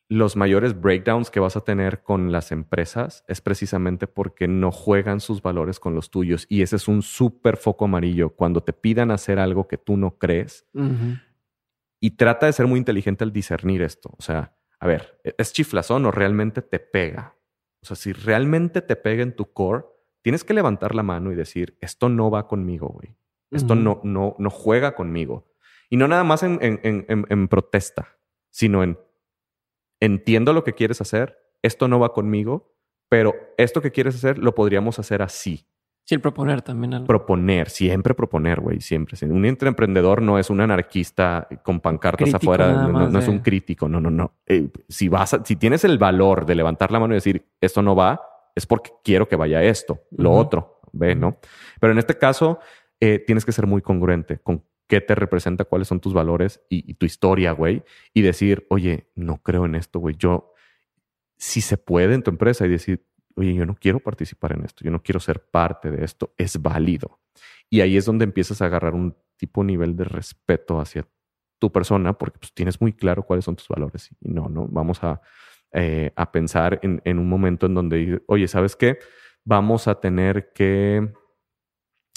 los mayores breakdowns que vas a tener con las empresas es precisamente porque no juegan sus valores con los tuyos y ese es un súper foco amarillo cuando te pidan hacer algo que tú no crees y trata de ser muy inteligente al discernir esto. O sea, a ver, ¿es chiflazón o realmente te pega? O sea, si realmente te pega en tu core, tienes que levantar la mano y decir, esto no va conmigo, güey. Esto no, no, no juega conmigo. Y no nada más en, en, protesta, sino en, entiendo lo que quieres hacer, esto no va conmigo, pero esto que quieres hacer lo podríamos hacer así. Sí, el proponer también. Algo. Proponer, siempre proponer, güey, siempre. Un emprendedor no es un anarquista con pancartas afuera, no, es un crítico, no, no, no. Eh, si, vas si tienes el valor de levantar la mano y decir, esto no va, es porque quiero que vaya esto, lo otro, ve, ¿no? Pero en este caso, eh, tienes que ser muy congruente con qué te representa, cuáles son tus valores y, y tu historia, güey, y decir, oye, no creo en esto, güey, yo, si se puede en tu empresa y decir, oye, yo no quiero participar en esto, yo no quiero ser parte de esto, es válido. Y ahí es donde empiezas a agarrar un tipo nivel de respeto hacia tu persona porque pues, tienes muy claro cuáles son tus valores. Y no, no, vamos a, eh, a pensar en, en, un momento en donde, oye, ¿sabes qué? Vamos a tener que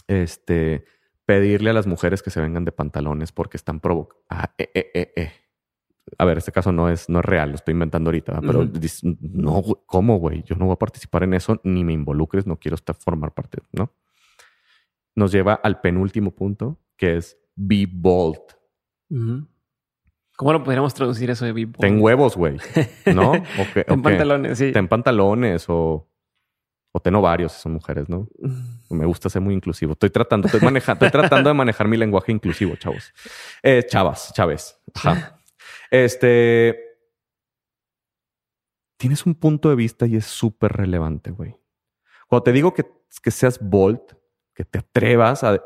este, pedirle a las mujeres que se vengan de pantalones porque están provocando. Ah, eh, eh, a ver, este caso no es, no es real, lo estoy inventando ahorita, pero no, ¿cómo, güey? Yo no voy a participar en eso, ni me involucres, no quiero estar, formar parte, ¿no? Nos lleva al penúltimo punto, que es be bold. ¿Cómo lo podríamos traducir eso de be bold? Ten huevos, güey, ¿no? *laughs* ten pantalones, sí. Ten pantalones o o tengo varios, son mujeres, ¿no? Me gusta ser muy inclusivo. Estoy tratando, estoy manejando, estoy tratando de manejar mi lenguaje inclusivo, chavos. Eh, chavas, chaves. Ajá. *laughs* Este. Tienes un punto de vista y es súper relevante, güey. Cuando te digo que, que seas bold, que te atrevas a.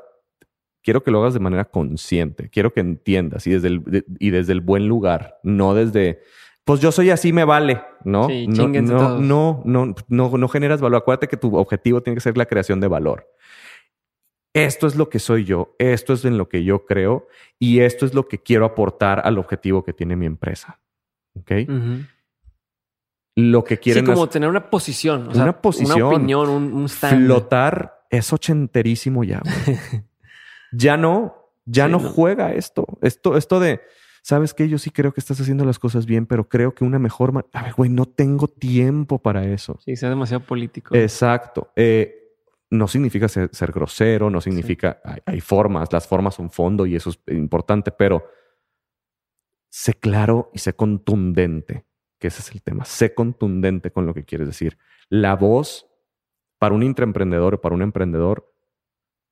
Quiero que lo hagas de manera consciente. Quiero que entiendas y desde el, y desde el buen lugar, no desde pues yo soy así, me vale, ¿no? Sí, no, no, no, no, no, no generas valor. Acuérdate que tu objetivo tiene que ser la creación de valor. Esto es lo que soy yo, esto es en lo que yo creo y esto es lo que quiero aportar al objetivo que tiene mi empresa. ¿Ok? Lo que quieren Sí, como tener una posición. una posición. Una opinión, un, stand. Flotar es ochenterísimo ya. *laughs* ya no, ya no, juega esto. Esto, esto de ¿sabes qué? Yo sí creo que estás haciendo las cosas bien, pero creo que una mejor... A ver, güey, no tengo tiempo para eso. Sí, sea demasiado político. Exacto. Eh, no significa ser, grosero, no significa... Hay, formas, las formas son fondo y eso es importante, pero sé claro y sé contundente, que ese es el tema. Sé contundente con lo que quieres decir. La voz para un intraemprendedor o para un emprendedor,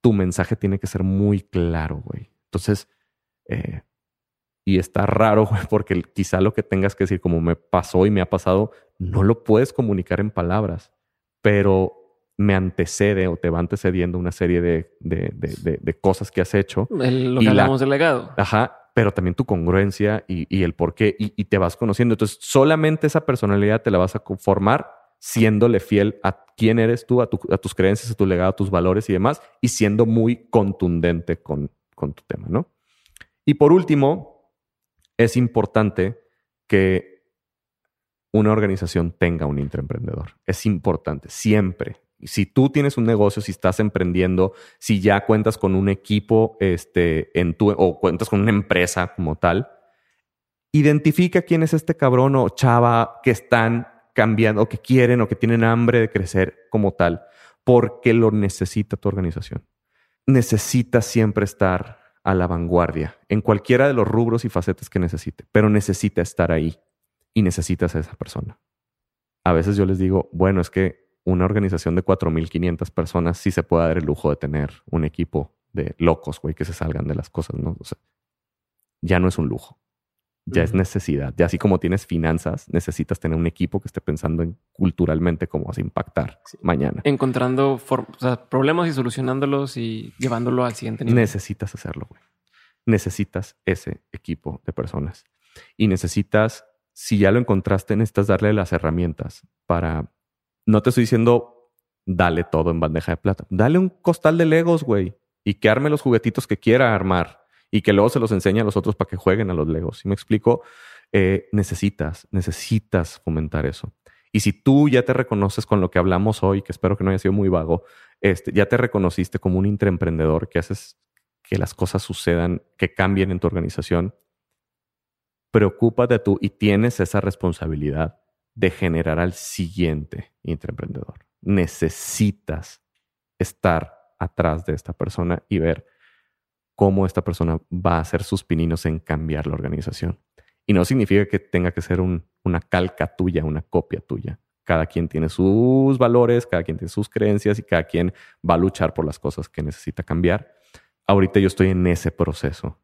tu mensaje tiene que ser muy claro, güey. Entonces, eh, y está raro, porque quizá lo que tengas que decir, como me pasó y me ha pasado, no lo puedes comunicar en palabras, pero me antecede o te va antecediendo una serie de, de, cosas que has hecho. lo que hablamos del legado. Ajá, pero también tu congruencia y, el por qué, y, te vas conociendo. Entonces, solamente esa personalidad te la vas a formar siéndole fiel a quién eres tú, a, a tus creencias, a tu legado, a tus valores y demás, y siendo muy contundente con, con tu tema, ¿no? Y por último, es importante que una organización tenga un intraemprendedor. Es importante, siempre. Si tú tienes un negocio, si estás emprendiendo, si ya cuentas con un equipo este, en tu, o cuentas con una empresa como tal, identifica quién es este cabrón o chava que están cambiando o que quieren o que tienen hambre de crecer como tal, porque lo necesita tu organización. Necesita siempre estar a la vanguardia en cualquiera de los rubros y facetas que necesite, pero necesita estar ahí y necesitas a esa persona. A veces yo les digo, bueno, es que una organización de 4.500 personas sí se puede dar el lujo de tener un equipo de locos, güey, que se salgan de las cosas, ¿no? O sea, ya no es un lujo ya es necesidad. Ya así como tienes finanzas, necesitas tener un equipo que esté pensando en culturalmente cómo vas a impactar mañana. Encontrando problemas y solucionándolos y llevándolo al siguiente nivel. Necesitas hacerlo, güey. Necesitas ese equipo de personas. Y necesitas, si ya lo encontraste, necesitas darle las herramientas para... No te estoy diciendo, dale todo en bandeja de plata. Dale un costal de Legos, güey. Y que arme los juguetitos que quiera armar y que luego se los enseña a los otros para que jueguen a los Legos. Si me explico, eh, necesitas, necesitas fomentar eso. Y si tú ya te reconoces con lo que hablamos hoy, que espero que no haya sido muy vago, este, ya te reconociste como un intraemprendedor que haces que las cosas sucedan, que cambien en tu organización, preocúpate tú y tienes esa responsabilidad de generar al siguiente intraemprendedor. Necesitas estar atrás de esta persona y ver cómo esta persona va a hacer sus pininos en cambiar la organización. Y no significa que tenga que ser una calca tuya, una copia tuya. Cada quien tiene sus valores, cada quien tiene sus creencias y cada quien va a luchar por las cosas que necesita cambiar. Ahorita yo estoy en ese proceso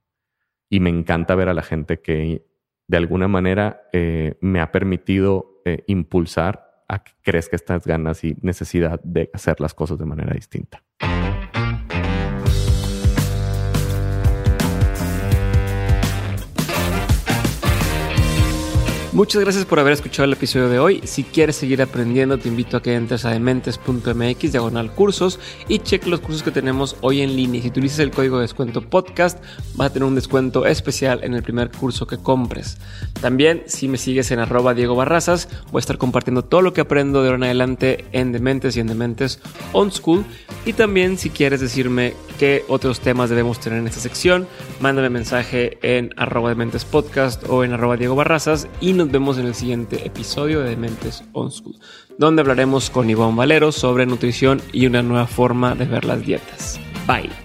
y me encanta ver a la gente que de alguna manera eh, me ha permitido eh, impulsar a que crezca estas ganas y necesidad de hacer las cosas de manera distinta. Muchas gracias por haber escuchado el episodio de hoy. Si quieres seguir aprendiendo, te invito a que entres a dementes.mx diagonal cursos y cheque los cursos que tenemos hoy en línea. Si utilizas el código de descuento podcast, vas a tener un descuento especial en el primer curso que compres. También, si me sigues en arroba Diego Barrazas, voy a estar compartiendo todo lo que aprendo de ahora en adelante en Dementes y en Dementes On School. Y también, si quieres decirme qué otros temas debemos tener en esta sección, mándame mensaje en arroba Dementes Podcast o en arroba Diego Barrazas y vemos en el siguiente episodio de Dementes On School, donde hablaremos con Iván Valero sobre nutrición y una nueva forma de ver las dietas. Bye.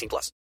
18 plus.